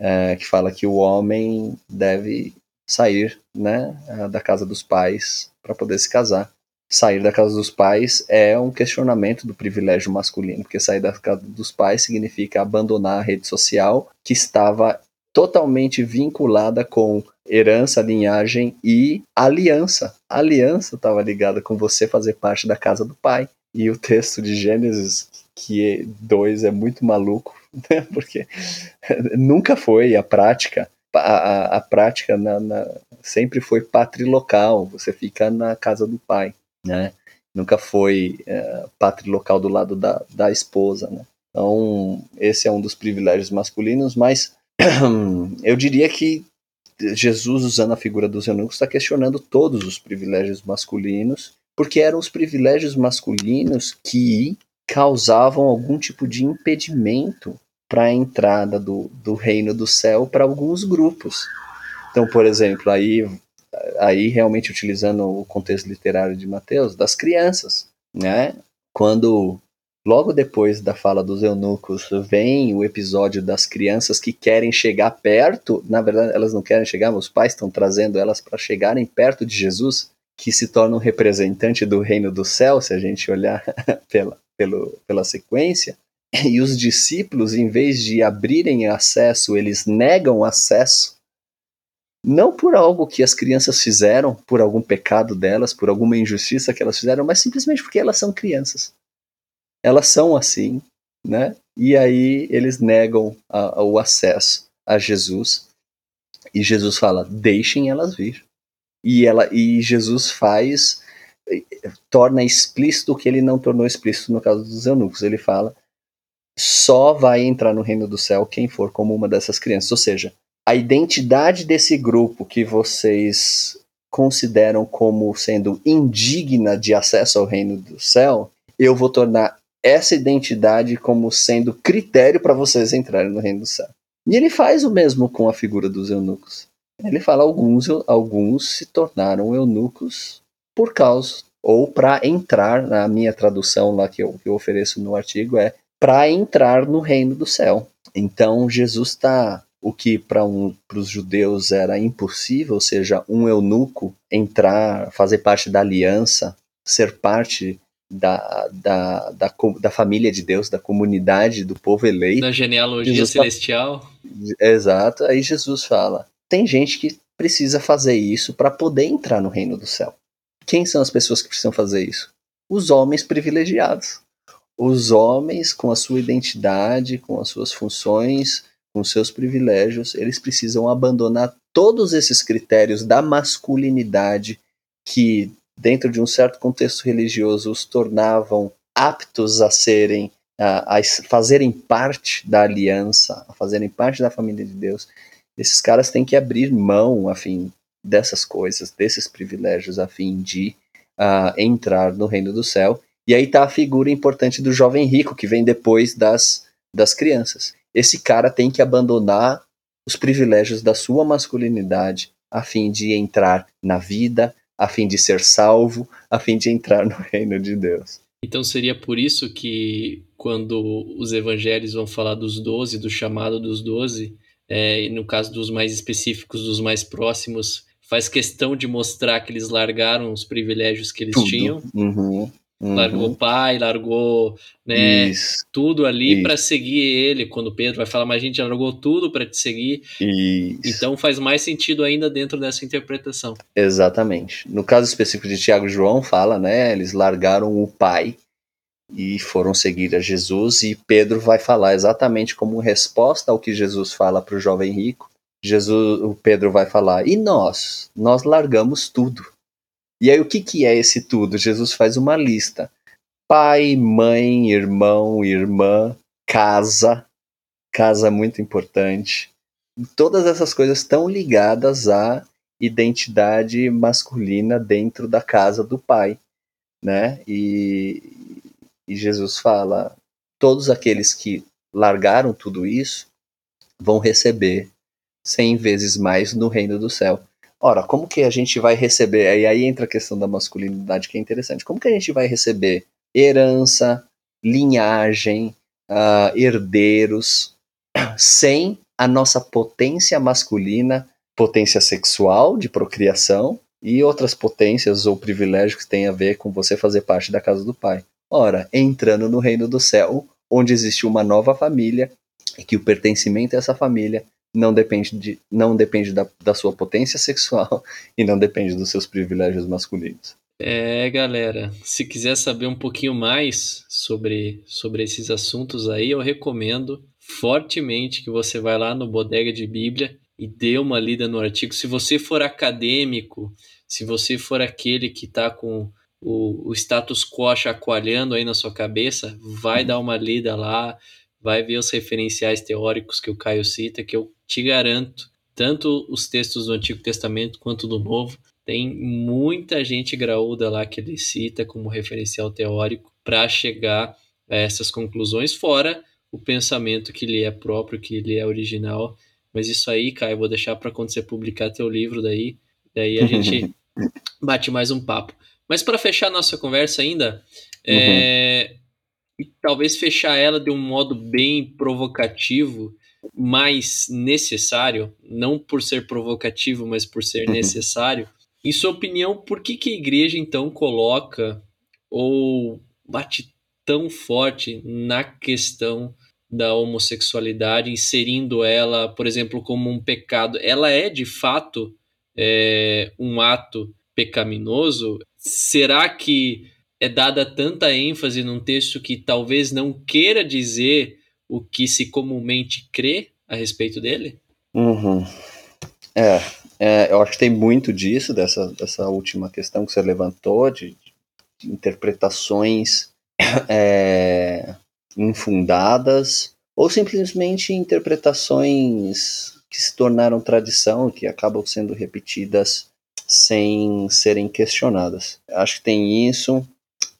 ah, que fala que o homem deve sair né, uh, da casa dos pais para poder se casar. Sair da casa dos pais é um questionamento do privilégio masculino, porque sair da casa dos pais significa abandonar a rede social que estava totalmente vinculada com herança, linhagem e aliança. A aliança estava ligada com você fazer parte da casa do pai. E o texto de Gênesis, que 2 é muito maluco, né? porque nunca foi a prática. A, a, a prática na, na, sempre foi patrilocal, você fica na casa do pai, né? Nunca foi é, patrilocal do lado da, da esposa, né? Então, esse é um dos privilégios masculinos, mas eu diria que Jesus, usando a figura dos eunucos, está questionando todos os privilégios masculinos, porque eram os privilégios masculinos que causavam algum tipo de impedimento para a entrada do, do reino do céu para alguns grupos. Então, por exemplo, aí, aí realmente utilizando o contexto literário de Mateus, das crianças, né? Quando Logo depois da fala dos eunucos, vem o episódio das crianças que querem chegar perto. Na verdade, elas não querem chegar, os pais estão trazendo elas para chegarem perto de Jesus, que se torna um representante do reino do céu, se a gente olhar pela, pelo, pela sequência. E os discípulos, em vez de abrirem acesso, eles negam acesso. Não por algo que as crianças fizeram, por algum pecado delas, por alguma injustiça que elas fizeram, mas simplesmente porque elas são crianças elas são assim, né? E aí eles negam a, a, o acesso a Jesus. E Jesus fala: deixem elas vir. E, ela, e Jesus faz, torna explícito o que ele não tornou explícito no caso dos eunucos. Ele fala: só vai entrar no reino do céu quem for como uma dessas crianças. Ou seja, a identidade desse grupo que vocês consideram como sendo indigna de acesso ao reino do céu, eu vou tornar essa identidade como sendo critério para vocês entrarem no reino do céu. E ele faz o mesmo com a figura dos eunucos. Ele fala alguns alguns se tornaram eunucos por causa ou para entrar, na minha tradução lá que eu, que eu ofereço no artigo é para entrar no reino do céu. Então Jesus está o que para um, os judeus era impossível, ou seja, um eunuco entrar, fazer parte da aliança, ser parte da, da, da, da, família de Deus, da comunidade, do povo eleito. Da genealogia Jesus celestial. Fala, exato. Aí Jesus fala: tem gente que precisa fazer isso para poder entrar no reino do céu. quem são as pessoas que precisam fazer isso? Os homens privilegiados. Os homens com a sua identidade, com as suas funções, com seus privilégios, eles precisam abandonar todos esses critérios da masculinidade que, dentro de um certo contexto religioso, os tornavam aptos a serem, a, a fazerem parte da aliança, a fazerem parte da família de Deus. Esses caras têm que abrir mão, a fim dessas coisas, desses privilégios, a fim de uh, entrar no reino do céu. E aí está a figura importante do jovem rico que vem depois das, das crianças esse cara tem que abandonar os privilégios da sua masculinidade a fim de entrar na vida, a fim de ser salvo, a fim de entrar no reino de Deus. Então seria por isso que quando os evangelhos vão falar dos doze, do chamado dos doze, é, no caso dos mais específicos, dos mais próximos, faz questão de mostrar que eles largaram os privilégios que eles Tudo. tinham. Uhum. Uhum. Largou o pai, largou né, Isso. tudo ali para seguir ele. Quando Pedro vai falar, mas a gente largou tudo para te seguir. Isso. Então faz mais sentido ainda dentro dessa interpretação. Exatamente. No caso específico de Tiago e João, fala, né? Eles largaram o pai e foram seguir a Jesus. E Pedro vai falar exatamente como resposta ao que Jesus fala para o jovem rico. Jesus, o Pedro vai falar: e nós? Nós largamos tudo e aí, o que, que é esse tudo? Jesus faz uma lista: pai, mãe, irmão, irmã, casa, casa muito importante. Todas essas coisas estão ligadas à identidade masculina dentro da casa do pai, né? E, e Jesus fala: todos aqueles que largaram tudo isso vão receber cem vezes mais no reino do céu. Ora, como que a gente vai receber? E aí entra a questão da masculinidade que é interessante. Como que a gente vai receber herança, linhagem, uh, herdeiros, sem a nossa potência masculina, potência sexual de procriação e outras potências ou privilégios que têm a ver com você fazer parte da casa do pai? Ora, entrando no reino do céu, onde existe uma nova família e que o pertencimento a essa família não depende, de, não depende da, da sua potência sexual e não depende dos seus privilégios masculinos. É, galera, se quiser saber um pouquinho mais sobre, sobre esses assuntos aí, eu recomendo fortemente que você vá lá no Bodega de Bíblia e dê uma lida no artigo. Se você for acadêmico, se você for aquele que está com o, o status quo chacoalhando aí na sua cabeça, vai dar uma lida lá, vai ver os referenciais teóricos que o Caio cita, que eu te garanto, tanto os textos do Antigo Testamento quanto do Novo, tem muita gente graúda lá que ele cita como referencial teórico para chegar a essas conclusões, fora o pensamento que lhe é próprio, que lhe é original. Mas isso aí, Caio, eu vou deixar para quando você publicar teu livro daí, daí a gente bate mais um papo. Mas para fechar nossa conversa ainda, uhum. é, talvez fechar ela de um modo bem provocativo, mais necessário, não por ser provocativo, mas por ser uhum. necessário. Em sua opinião, por que, que a igreja então coloca ou bate tão forte na questão da homossexualidade, inserindo ela, por exemplo, como um pecado? Ela é de fato é, um ato pecaminoso? Será que é dada tanta ênfase num texto que talvez não queira dizer o que se comumente crê a respeito dele? Uhum. É, é, eu acho que tem muito disso, dessa, dessa última questão que você levantou, de, de interpretações é, infundadas, ou simplesmente interpretações que se tornaram tradição, que acabam sendo repetidas sem serem questionadas. Acho que tem isso.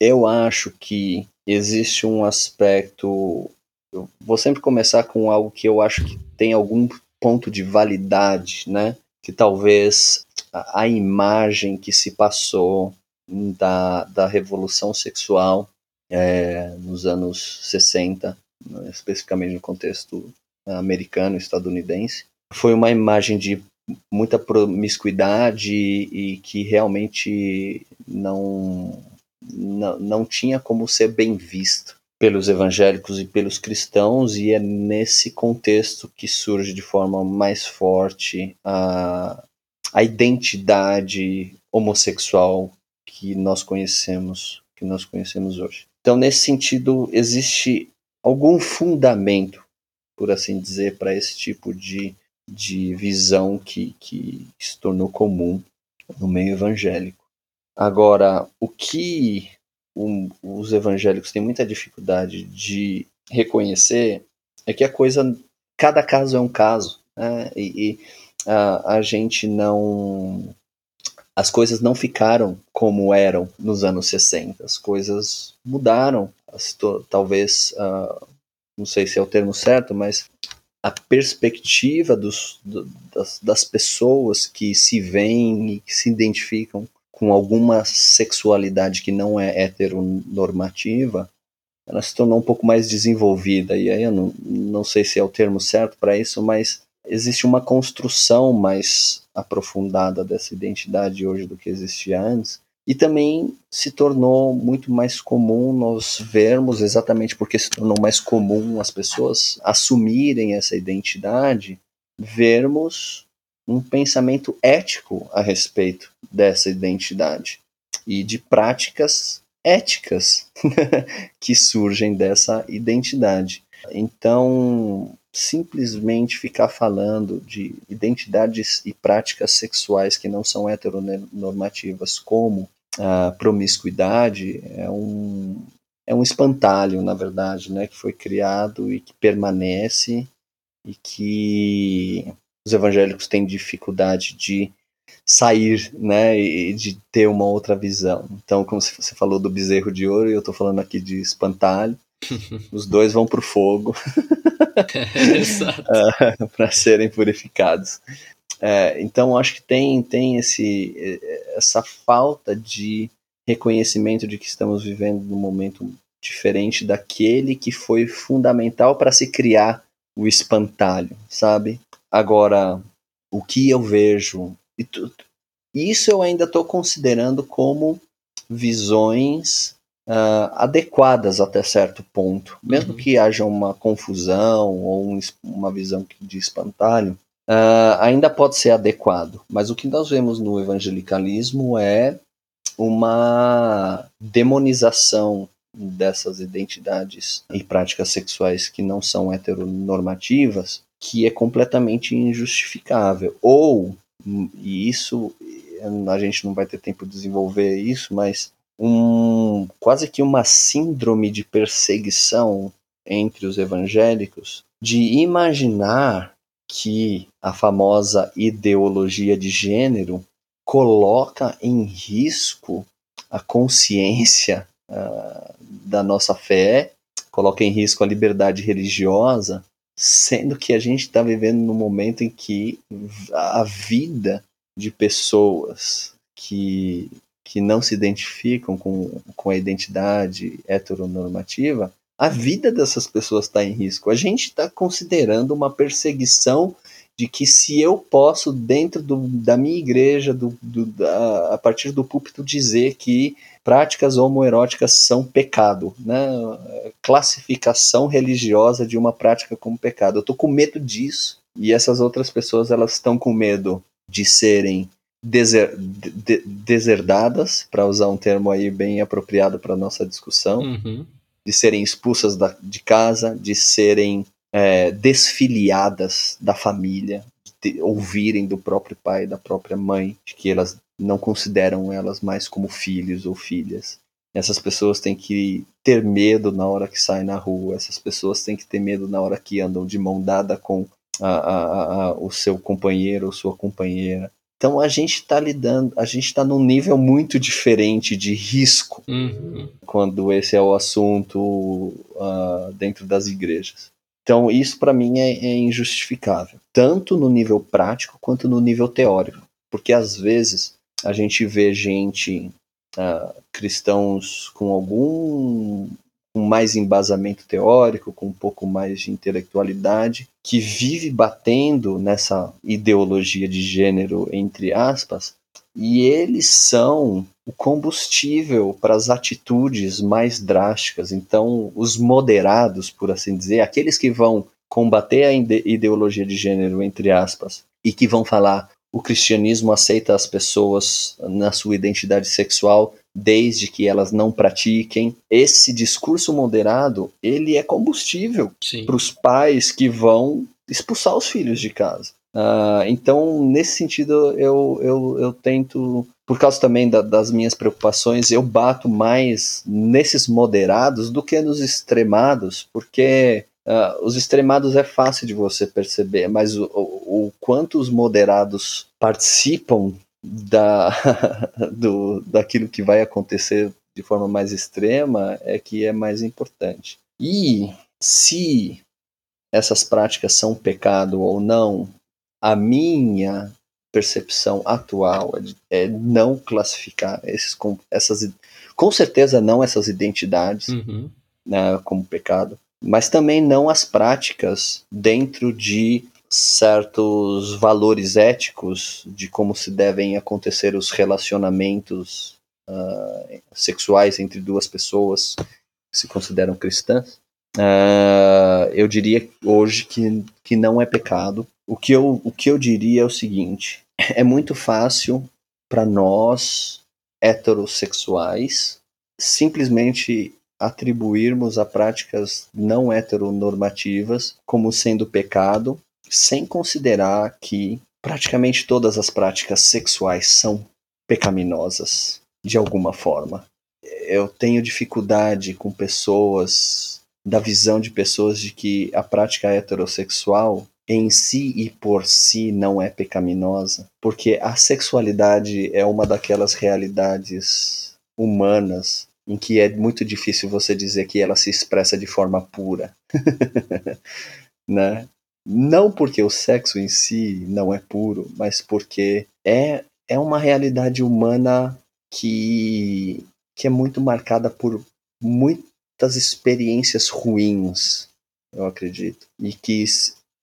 Eu acho que existe um aspecto eu vou sempre começar com algo que eu acho que tem algum ponto de validade, né? Que talvez a, imagem que se passou da, da revolução sexual é, nos anos 60, né, especificamente no contexto americano, estadunidense, foi uma imagem de muita promiscuidade e que realmente não, não, não tinha como ser bem visto pelos evangélicos e pelos cristãos, e é nesse contexto que surge de forma mais forte a, a identidade homossexual que nós conhecemos, que nós conhecemos hoje. Então, nesse sentido, existe algum fundamento, por assim dizer, para esse tipo de, de visão que, que se tornou comum no meio evangélico. Agora, o que um, os evangélicos têm muita dificuldade de reconhecer é que a coisa, cada caso é um caso, né? e, e a, a gente não. As coisas não ficaram como eram nos anos 60, as coisas mudaram, talvez, uh, não sei se é o termo certo, mas a perspectiva dos, do, das, das pessoas que se veem e que se identificam com alguma sexualidade que não é heteronormativa, ela se tornou um pouco mais desenvolvida. E aí eu não, não sei se é o termo certo para isso, mas existe uma construção mais aprofundada dessa identidade hoje do que existia antes. E também se tornou muito mais comum nós vermos, exatamente porque se tornou mais comum as pessoas assumirem essa identidade, vermos um pensamento ético a respeito dessa identidade e de práticas éticas que surgem dessa identidade. Então, simplesmente ficar falando de identidades e práticas sexuais que não são heteronormativas, como a promiscuidade, é um, é um espantalho, na verdade, né, que foi criado e que permanece e que os evangélicos têm dificuldade de sair, né, e de ter uma outra visão. Então, como você falou do bezerro de ouro, e eu estou falando aqui de espantalho, os dois vão para o fogo uh, para serem purificados. É, então, acho que tem, tem esse, essa falta de reconhecimento de que estamos vivendo num momento diferente daquele que foi fundamental para se criar o espantalho, sabe? Agora, o que eu vejo, isso eu ainda estou considerando como visões uh, adequadas até certo ponto, mesmo uhum. que haja uma confusão ou um, uma visão de espantalho, uh, ainda pode ser adequado. Mas o que nós vemos no evangelicalismo é uma demonização dessas identidades e práticas sexuais que não são heteronormativas, que é completamente injustificável. Ou, e isso a gente não vai ter tempo de desenvolver isso, mas um quase que uma síndrome de perseguição entre os evangélicos de imaginar que a famosa ideologia de gênero coloca em risco a consciência uh, da nossa fé, coloca em risco a liberdade religiosa, sendo que a gente está vivendo num momento em que a vida de pessoas que, que não se identificam com, com a identidade heteronormativa, a vida dessas pessoas está em risco. A gente está considerando uma perseguição de que se eu posso, dentro do, da minha igreja, do, do, da, a partir do púlpito, dizer que práticas homoeróticas são pecado, né? classificação religiosa de uma prática como pecado. Eu estou com medo disso e essas outras pessoas elas estão com medo de serem deser, de, deserdadas, para usar um termo aí bem apropriado para nossa discussão, uhum. de serem expulsas da, de casa, de serem é, desfiliadas da família, de ouvirem do próprio pai, da própria mãe, de que elas não consideram elas mais como filhos ou filhas. Essas pessoas têm que ter medo na hora que saem na rua, essas pessoas têm que ter medo na hora que andam de mão dada com a, a, a, o seu companheiro ou sua companheira. Então a gente está lidando, a gente está num nível muito diferente de risco uhum. quando esse é o assunto uh, dentro das igrejas. Então, isso para mim é, é, injustificável, tanto no nível prático quanto no nível teórico, porque às vezes a gente vê gente, uh, cristãos com algum com mais embasamento teórico, com um pouco mais de intelectualidade, que vive batendo nessa ideologia de gênero, entre aspas, e eles são o combustível para as atitudes mais drásticas. Então, os moderados, por assim dizer, aqueles que vão combater a ideologia de gênero, entre aspas, e que vão falar o cristianismo aceita as pessoas na sua identidade sexual desde que elas não pratiquem. Esse discurso moderado, ele é combustível para os pais que vão expulsar os filhos de casa. Uh, então, nesse sentido, eu, eu, eu tento, por causa também da, das minhas preocupações, eu bato mais nesses moderados do que nos extremados, porque uh, os extremados é fácil de você perceber, mas o, o, o quanto os moderados participam da, do, daquilo que vai acontecer de forma mais extrema é que é mais importante. E se essas práticas são pecado ou não, a minha percepção atual é, é não classificar esses, com, essas, com certeza não essas identidades uhum. né, como pecado, mas também não as práticas dentro de certos valores éticos de como se devem acontecer os relacionamentos uh, sexuais entre duas pessoas que se consideram cristãs. Uh, eu diria hoje que, que não é pecado. O que, eu, o que eu diria é o seguinte: é muito fácil para nós heterossexuais simplesmente atribuirmos a práticas não heteronormativas como sendo pecado sem considerar que praticamente todas as práticas sexuais são pecaminosas de alguma forma. Eu tenho dificuldade com pessoas, da visão de pessoas de que a prática heterossexual em si e por si não é pecaminosa, porque a sexualidade é uma daquelas realidades humanas em que é muito difícil você dizer que ela se expressa de forma pura. né? Não porque o sexo em si não é puro, mas porque é, é uma realidade humana que, que é muito marcada por muitas experiências ruins, eu acredito. E que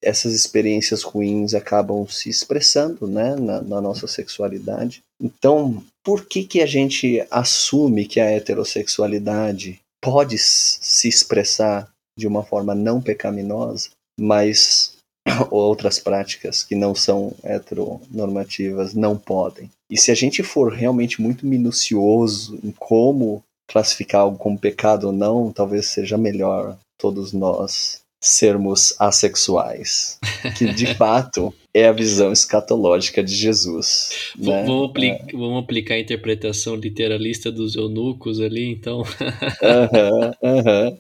essas experiências ruins acabam se expressando né, na, na, nossa sexualidade. Então, por que, que a gente assume que a heterossexualidade pode se expressar de uma forma não pecaminosa mas outras práticas que não são heteronormativas não podem. E se a gente for realmente muito minucioso em como classificar algo como pecado ou não, talvez seja melhor todos nós sermos assexuais, que de fato é a visão escatológica de Jesus. Né? Vamos, aplica é. vamos, aplicar a interpretação literalista dos eunucos ali, então. Aham, aham.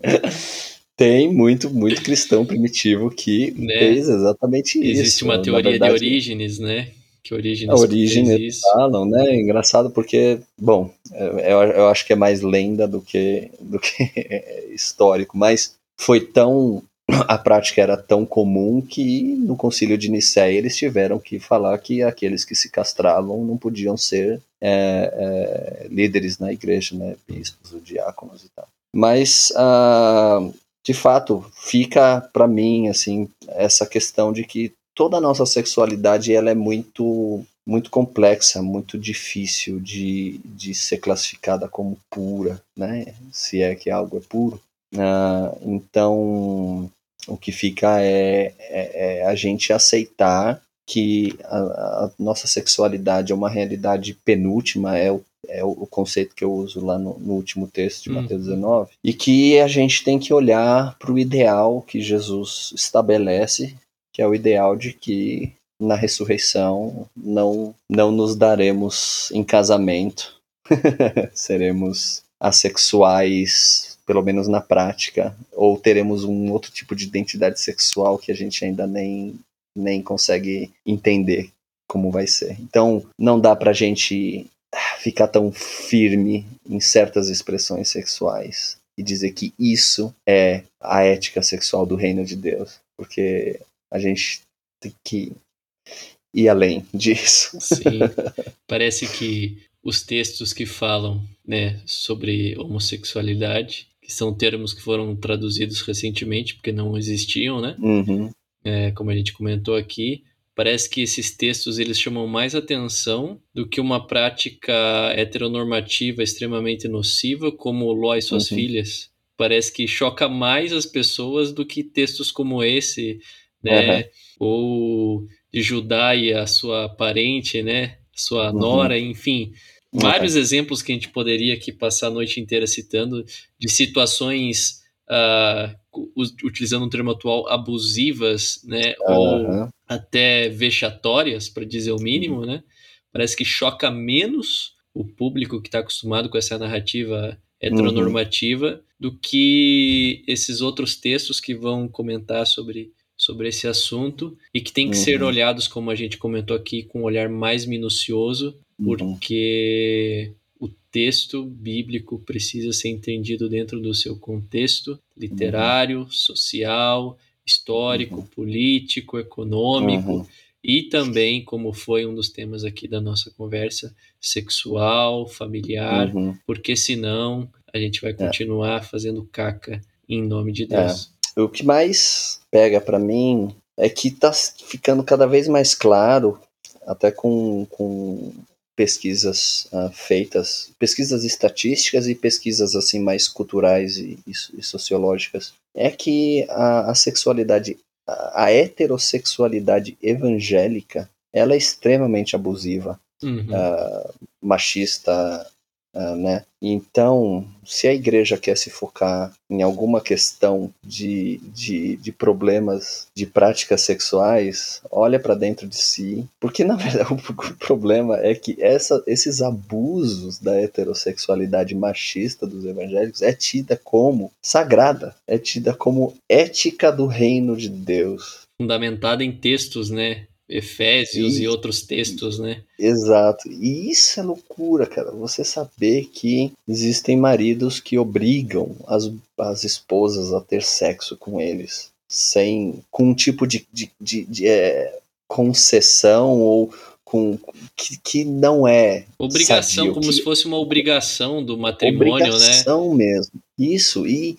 Tem muito, muito cristão primitivo que né? fez exatamente Existe isso. Existe uma teoria verdade, de Orígenes, né? Que Orígenes, a Orígenes falam, né? É engraçado porque, bom, é, eu, eu acho que é mais lenda do que, do que histórico, mas foi tão a prática era tão comum que no concílio de Nicéia eles tiveram que falar que aqueles que se castravam não podiam ser é, é, líderes na igreja, né, bispos, diáconos e tal. Mas uh, de fato, fica para mim assim essa questão de que toda a nossa sexualidade ela é muito muito complexa, muito difícil de, de ser classificada como pura, né? Se é que algo é puro. Uh, então, o que fica é, é, é, a gente aceitar que a, a, nossa sexualidade é uma realidade penúltima, é o é o, conceito que eu uso lá no, no último texto de Mateus 19, uhum. e que a gente tem que olhar para o ideal que Jesus estabelece, que é o ideal de que na ressurreição não, não nos daremos em casamento, seremos assexuais, pelo menos na prática, ou teremos um outro tipo de identidade sexual que a gente ainda nem, nem consegue entender como vai ser. Então, não dá pra gente ficar tão firme em certas expressões sexuais e dizer que isso é a ética sexual do reino de Deus, porque a gente tem que ir além disso. Sim, parece que os textos que falam né, sobre homossexualidade, que são termos que foram traduzidos recentemente porque não existiam, né? Uhum. É, como a gente comentou aqui, parece que esses textos eles chamam mais atenção do que uma prática heteronormativa extremamente nociva como Ló e suas uhum. filhas. Parece que choca mais as pessoas do que textos como esse, né? Uhum. Ou de Judá e a sua parente, né? Sua uhum. nora, enfim. Vários exemplos que a gente poderia aqui passar a noite inteira citando de situações, uh, utilizando um termo atual, abusivas, né? Uhum. Ou até vexatórias, para dizer o mínimo, uhum. né? Parece que choca menos o público que está acostumado com essa narrativa heteronormativa uhum. do que esses outros textos que vão comentar sobre, sobre esse assunto e que tem que uhum. ser olhados, como a gente comentou aqui, com um olhar mais minucioso, uhum. porque o texto bíblico precisa ser entendido dentro do seu contexto literário, uhum. social, histórico, uhum. político, econômico e também, como foi um dos temas aqui da nossa conversa, sexual, familiar, uhum. porque senão a gente vai é. continuar é. fazendo caca em nome de Deus. É. O que mais pega para mim é que tá ficando cada vez mais claro, até com, com pesquisas uh, feitas, pesquisas estatísticas e pesquisas assim mais culturais e, e, e sociológicas, é que a, a sexualidade a heterossexualidade evangélica ela é extremamente abusiva, uhum. uh, machista, né? Então, se a igreja quer se focar em alguma questão de, de, de problemas de práticas sexuais, olha para dentro de si, porque na verdade o problema é que essa, esses abusos da heterossexualidade machista dos evangélicos é tida como sagrada, é tida como ética do reino de Deus. Fundamentada em textos, né? Efésios e, e, outros textos, né? Exato. E isso é loucura, cara. Você saber que existem maridos que obrigam as, as esposas a ter sexo com eles, sem com um tipo de, de, de, de é, concessão ou com que, que não é obrigação, sadio, como que, se fosse uma obrigação do matrimônio, obrigação né? Obrigação mesmo. Isso e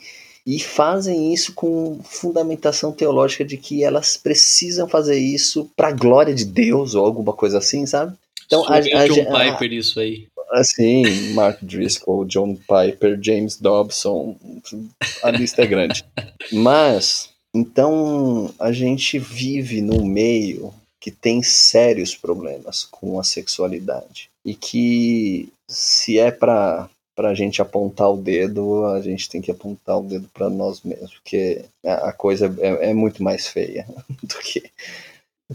e fazem isso com fundamentação teológica de que elas precisam fazer isso para a glória de Deus ou alguma coisa assim, sabe? Então a, a, John a, Piper isso aí. Assim, Mark Driscoll, John Piper, James Dobson, a lista é grande. Mas então a gente vive num meio que tem sérios problemas com a sexualidade e que se é para para a gente apontar o dedo, a gente tem que apontar o dedo para nós mesmos, porque a coisa é, é muito mais feia do que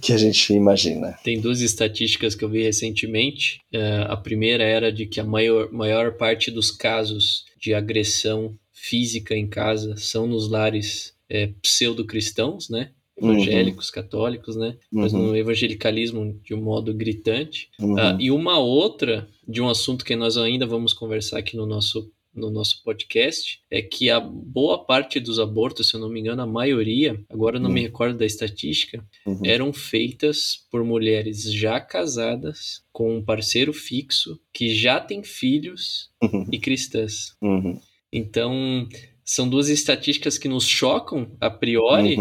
que a gente imagina. Tem duas estatísticas que eu vi recentemente. Uh, a primeira era de que a maior, maior parte dos casos de agressão física em casa são nos lares é, pseudo-cristãos, né? Evangélicos, uhum. católicos, né? Mas uhum. no evangelicalismo de um modo gritante. Uhum. Uh, e uma outra de um assunto que nós ainda vamos conversar aqui no nosso no nosso podcast é que a boa parte dos abortos, se eu não me engano, a maioria, agora não me uhum. recordo da estatística, uhum. eram feitas por mulheres já casadas com um parceiro fixo que já tem filhos uhum. e cristãs. Então, são duas estatísticas que nos chocam a priori,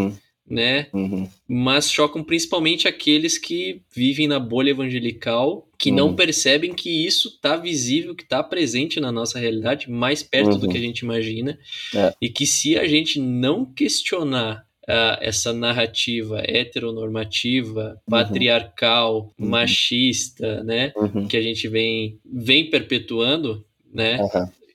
né? Uhum. Mas chocam principalmente aqueles que vivem na bolha evangelical, que uhum. não percebem que isso está visível, que está presente na nossa realidade, mais perto uhum. do que a gente imagina, é. e que se a gente não questionar uh, essa narrativa heteronormativa, uhum. patriarcal, uhum. machista, né, uhum. que a gente vem, vem perpetuando, né?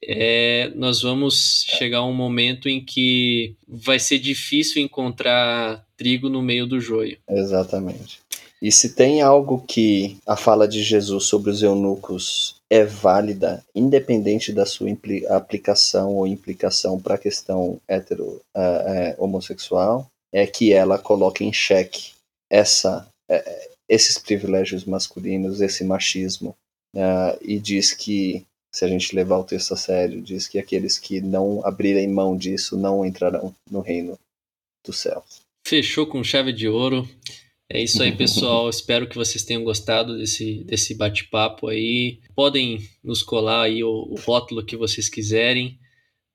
É, nós vamos chegar a um momento em que vai ser difícil encontrar trigo no meio do joio. Exatamente. E se tem algo que a fala de Jesus sobre os eunucos é válida, independente da sua aplicação ou implicação para a questão hetero uh, uh, homossexual, é que ela coloca em xeque essa, uh, esses privilégios masculinos, esse machismo, e diz que se a gente levar o texto a sério, diz que aqueles que não abrirem mão disso não entrarão no reino do céu. Fechou com chave de ouro. É isso aí, pessoal. Espero que vocês tenham gostado desse, desse bate-papo aí. Podem nos colar aí o, o rótulo que vocês quiserem.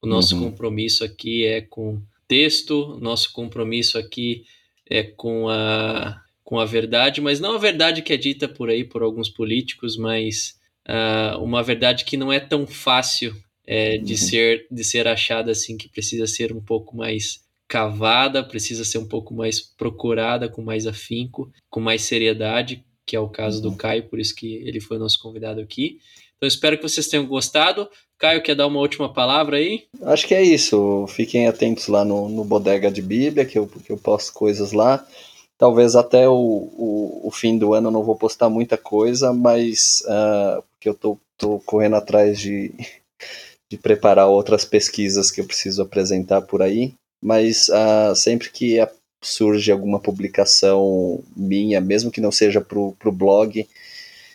O nosso uhum. compromisso aqui é com texto, nosso compromisso aqui é com a, com a verdade, mas não a verdade que é dita por aí por alguns políticos, mas uh, uma verdade que não é tão fácil é, de, uhum. ser, de ser achada assim, que precisa ser um pouco mais cavada, precisa ser um pouco mais procurada, com mais afinco, com mais seriedade, que é o caso uhum. do Caio, por isso que ele foi nosso convidado aqui. Então espero que vocês tenham gostado. Caio, quer dar uma última palavra aí? Acho que é isso. Fiquem atentos lá no, no Bodega de Bíblia, que eu, que eu posto coisas lá. Talvez até o, o, o fim do ano eu não vou postar muita coisa, mas uh, porque eu tô, tô correndo atrás de, de preparar outras pesquisas que eu preciso apresentar por aí. Mas uh, sempre que surge alguma publicação minha, mesmo que não seja para o blog,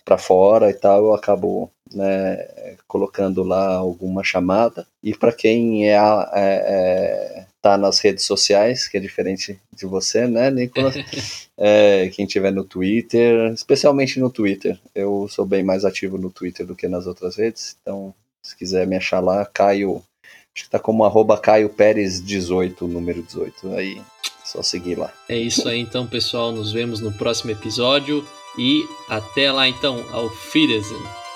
para fora e tal, eu acabo né, colocando lá alguma chamada. E para quem é, é, é, tá nas redes sociais, que é diferente de você, né, Nicolas? é, quem tiver no Twitter, especialmente no Twitter, eu sou bem mais ativo no Twitter do que nas outras redes, então se quiser me achar lá, Caio, acho que tá como arroba Caio Pérez 18, número 18, aí só seguir lá. É isso aí então, pessoal, nos vemos no próximo episódio. E até lá então, ao Wiedersehen.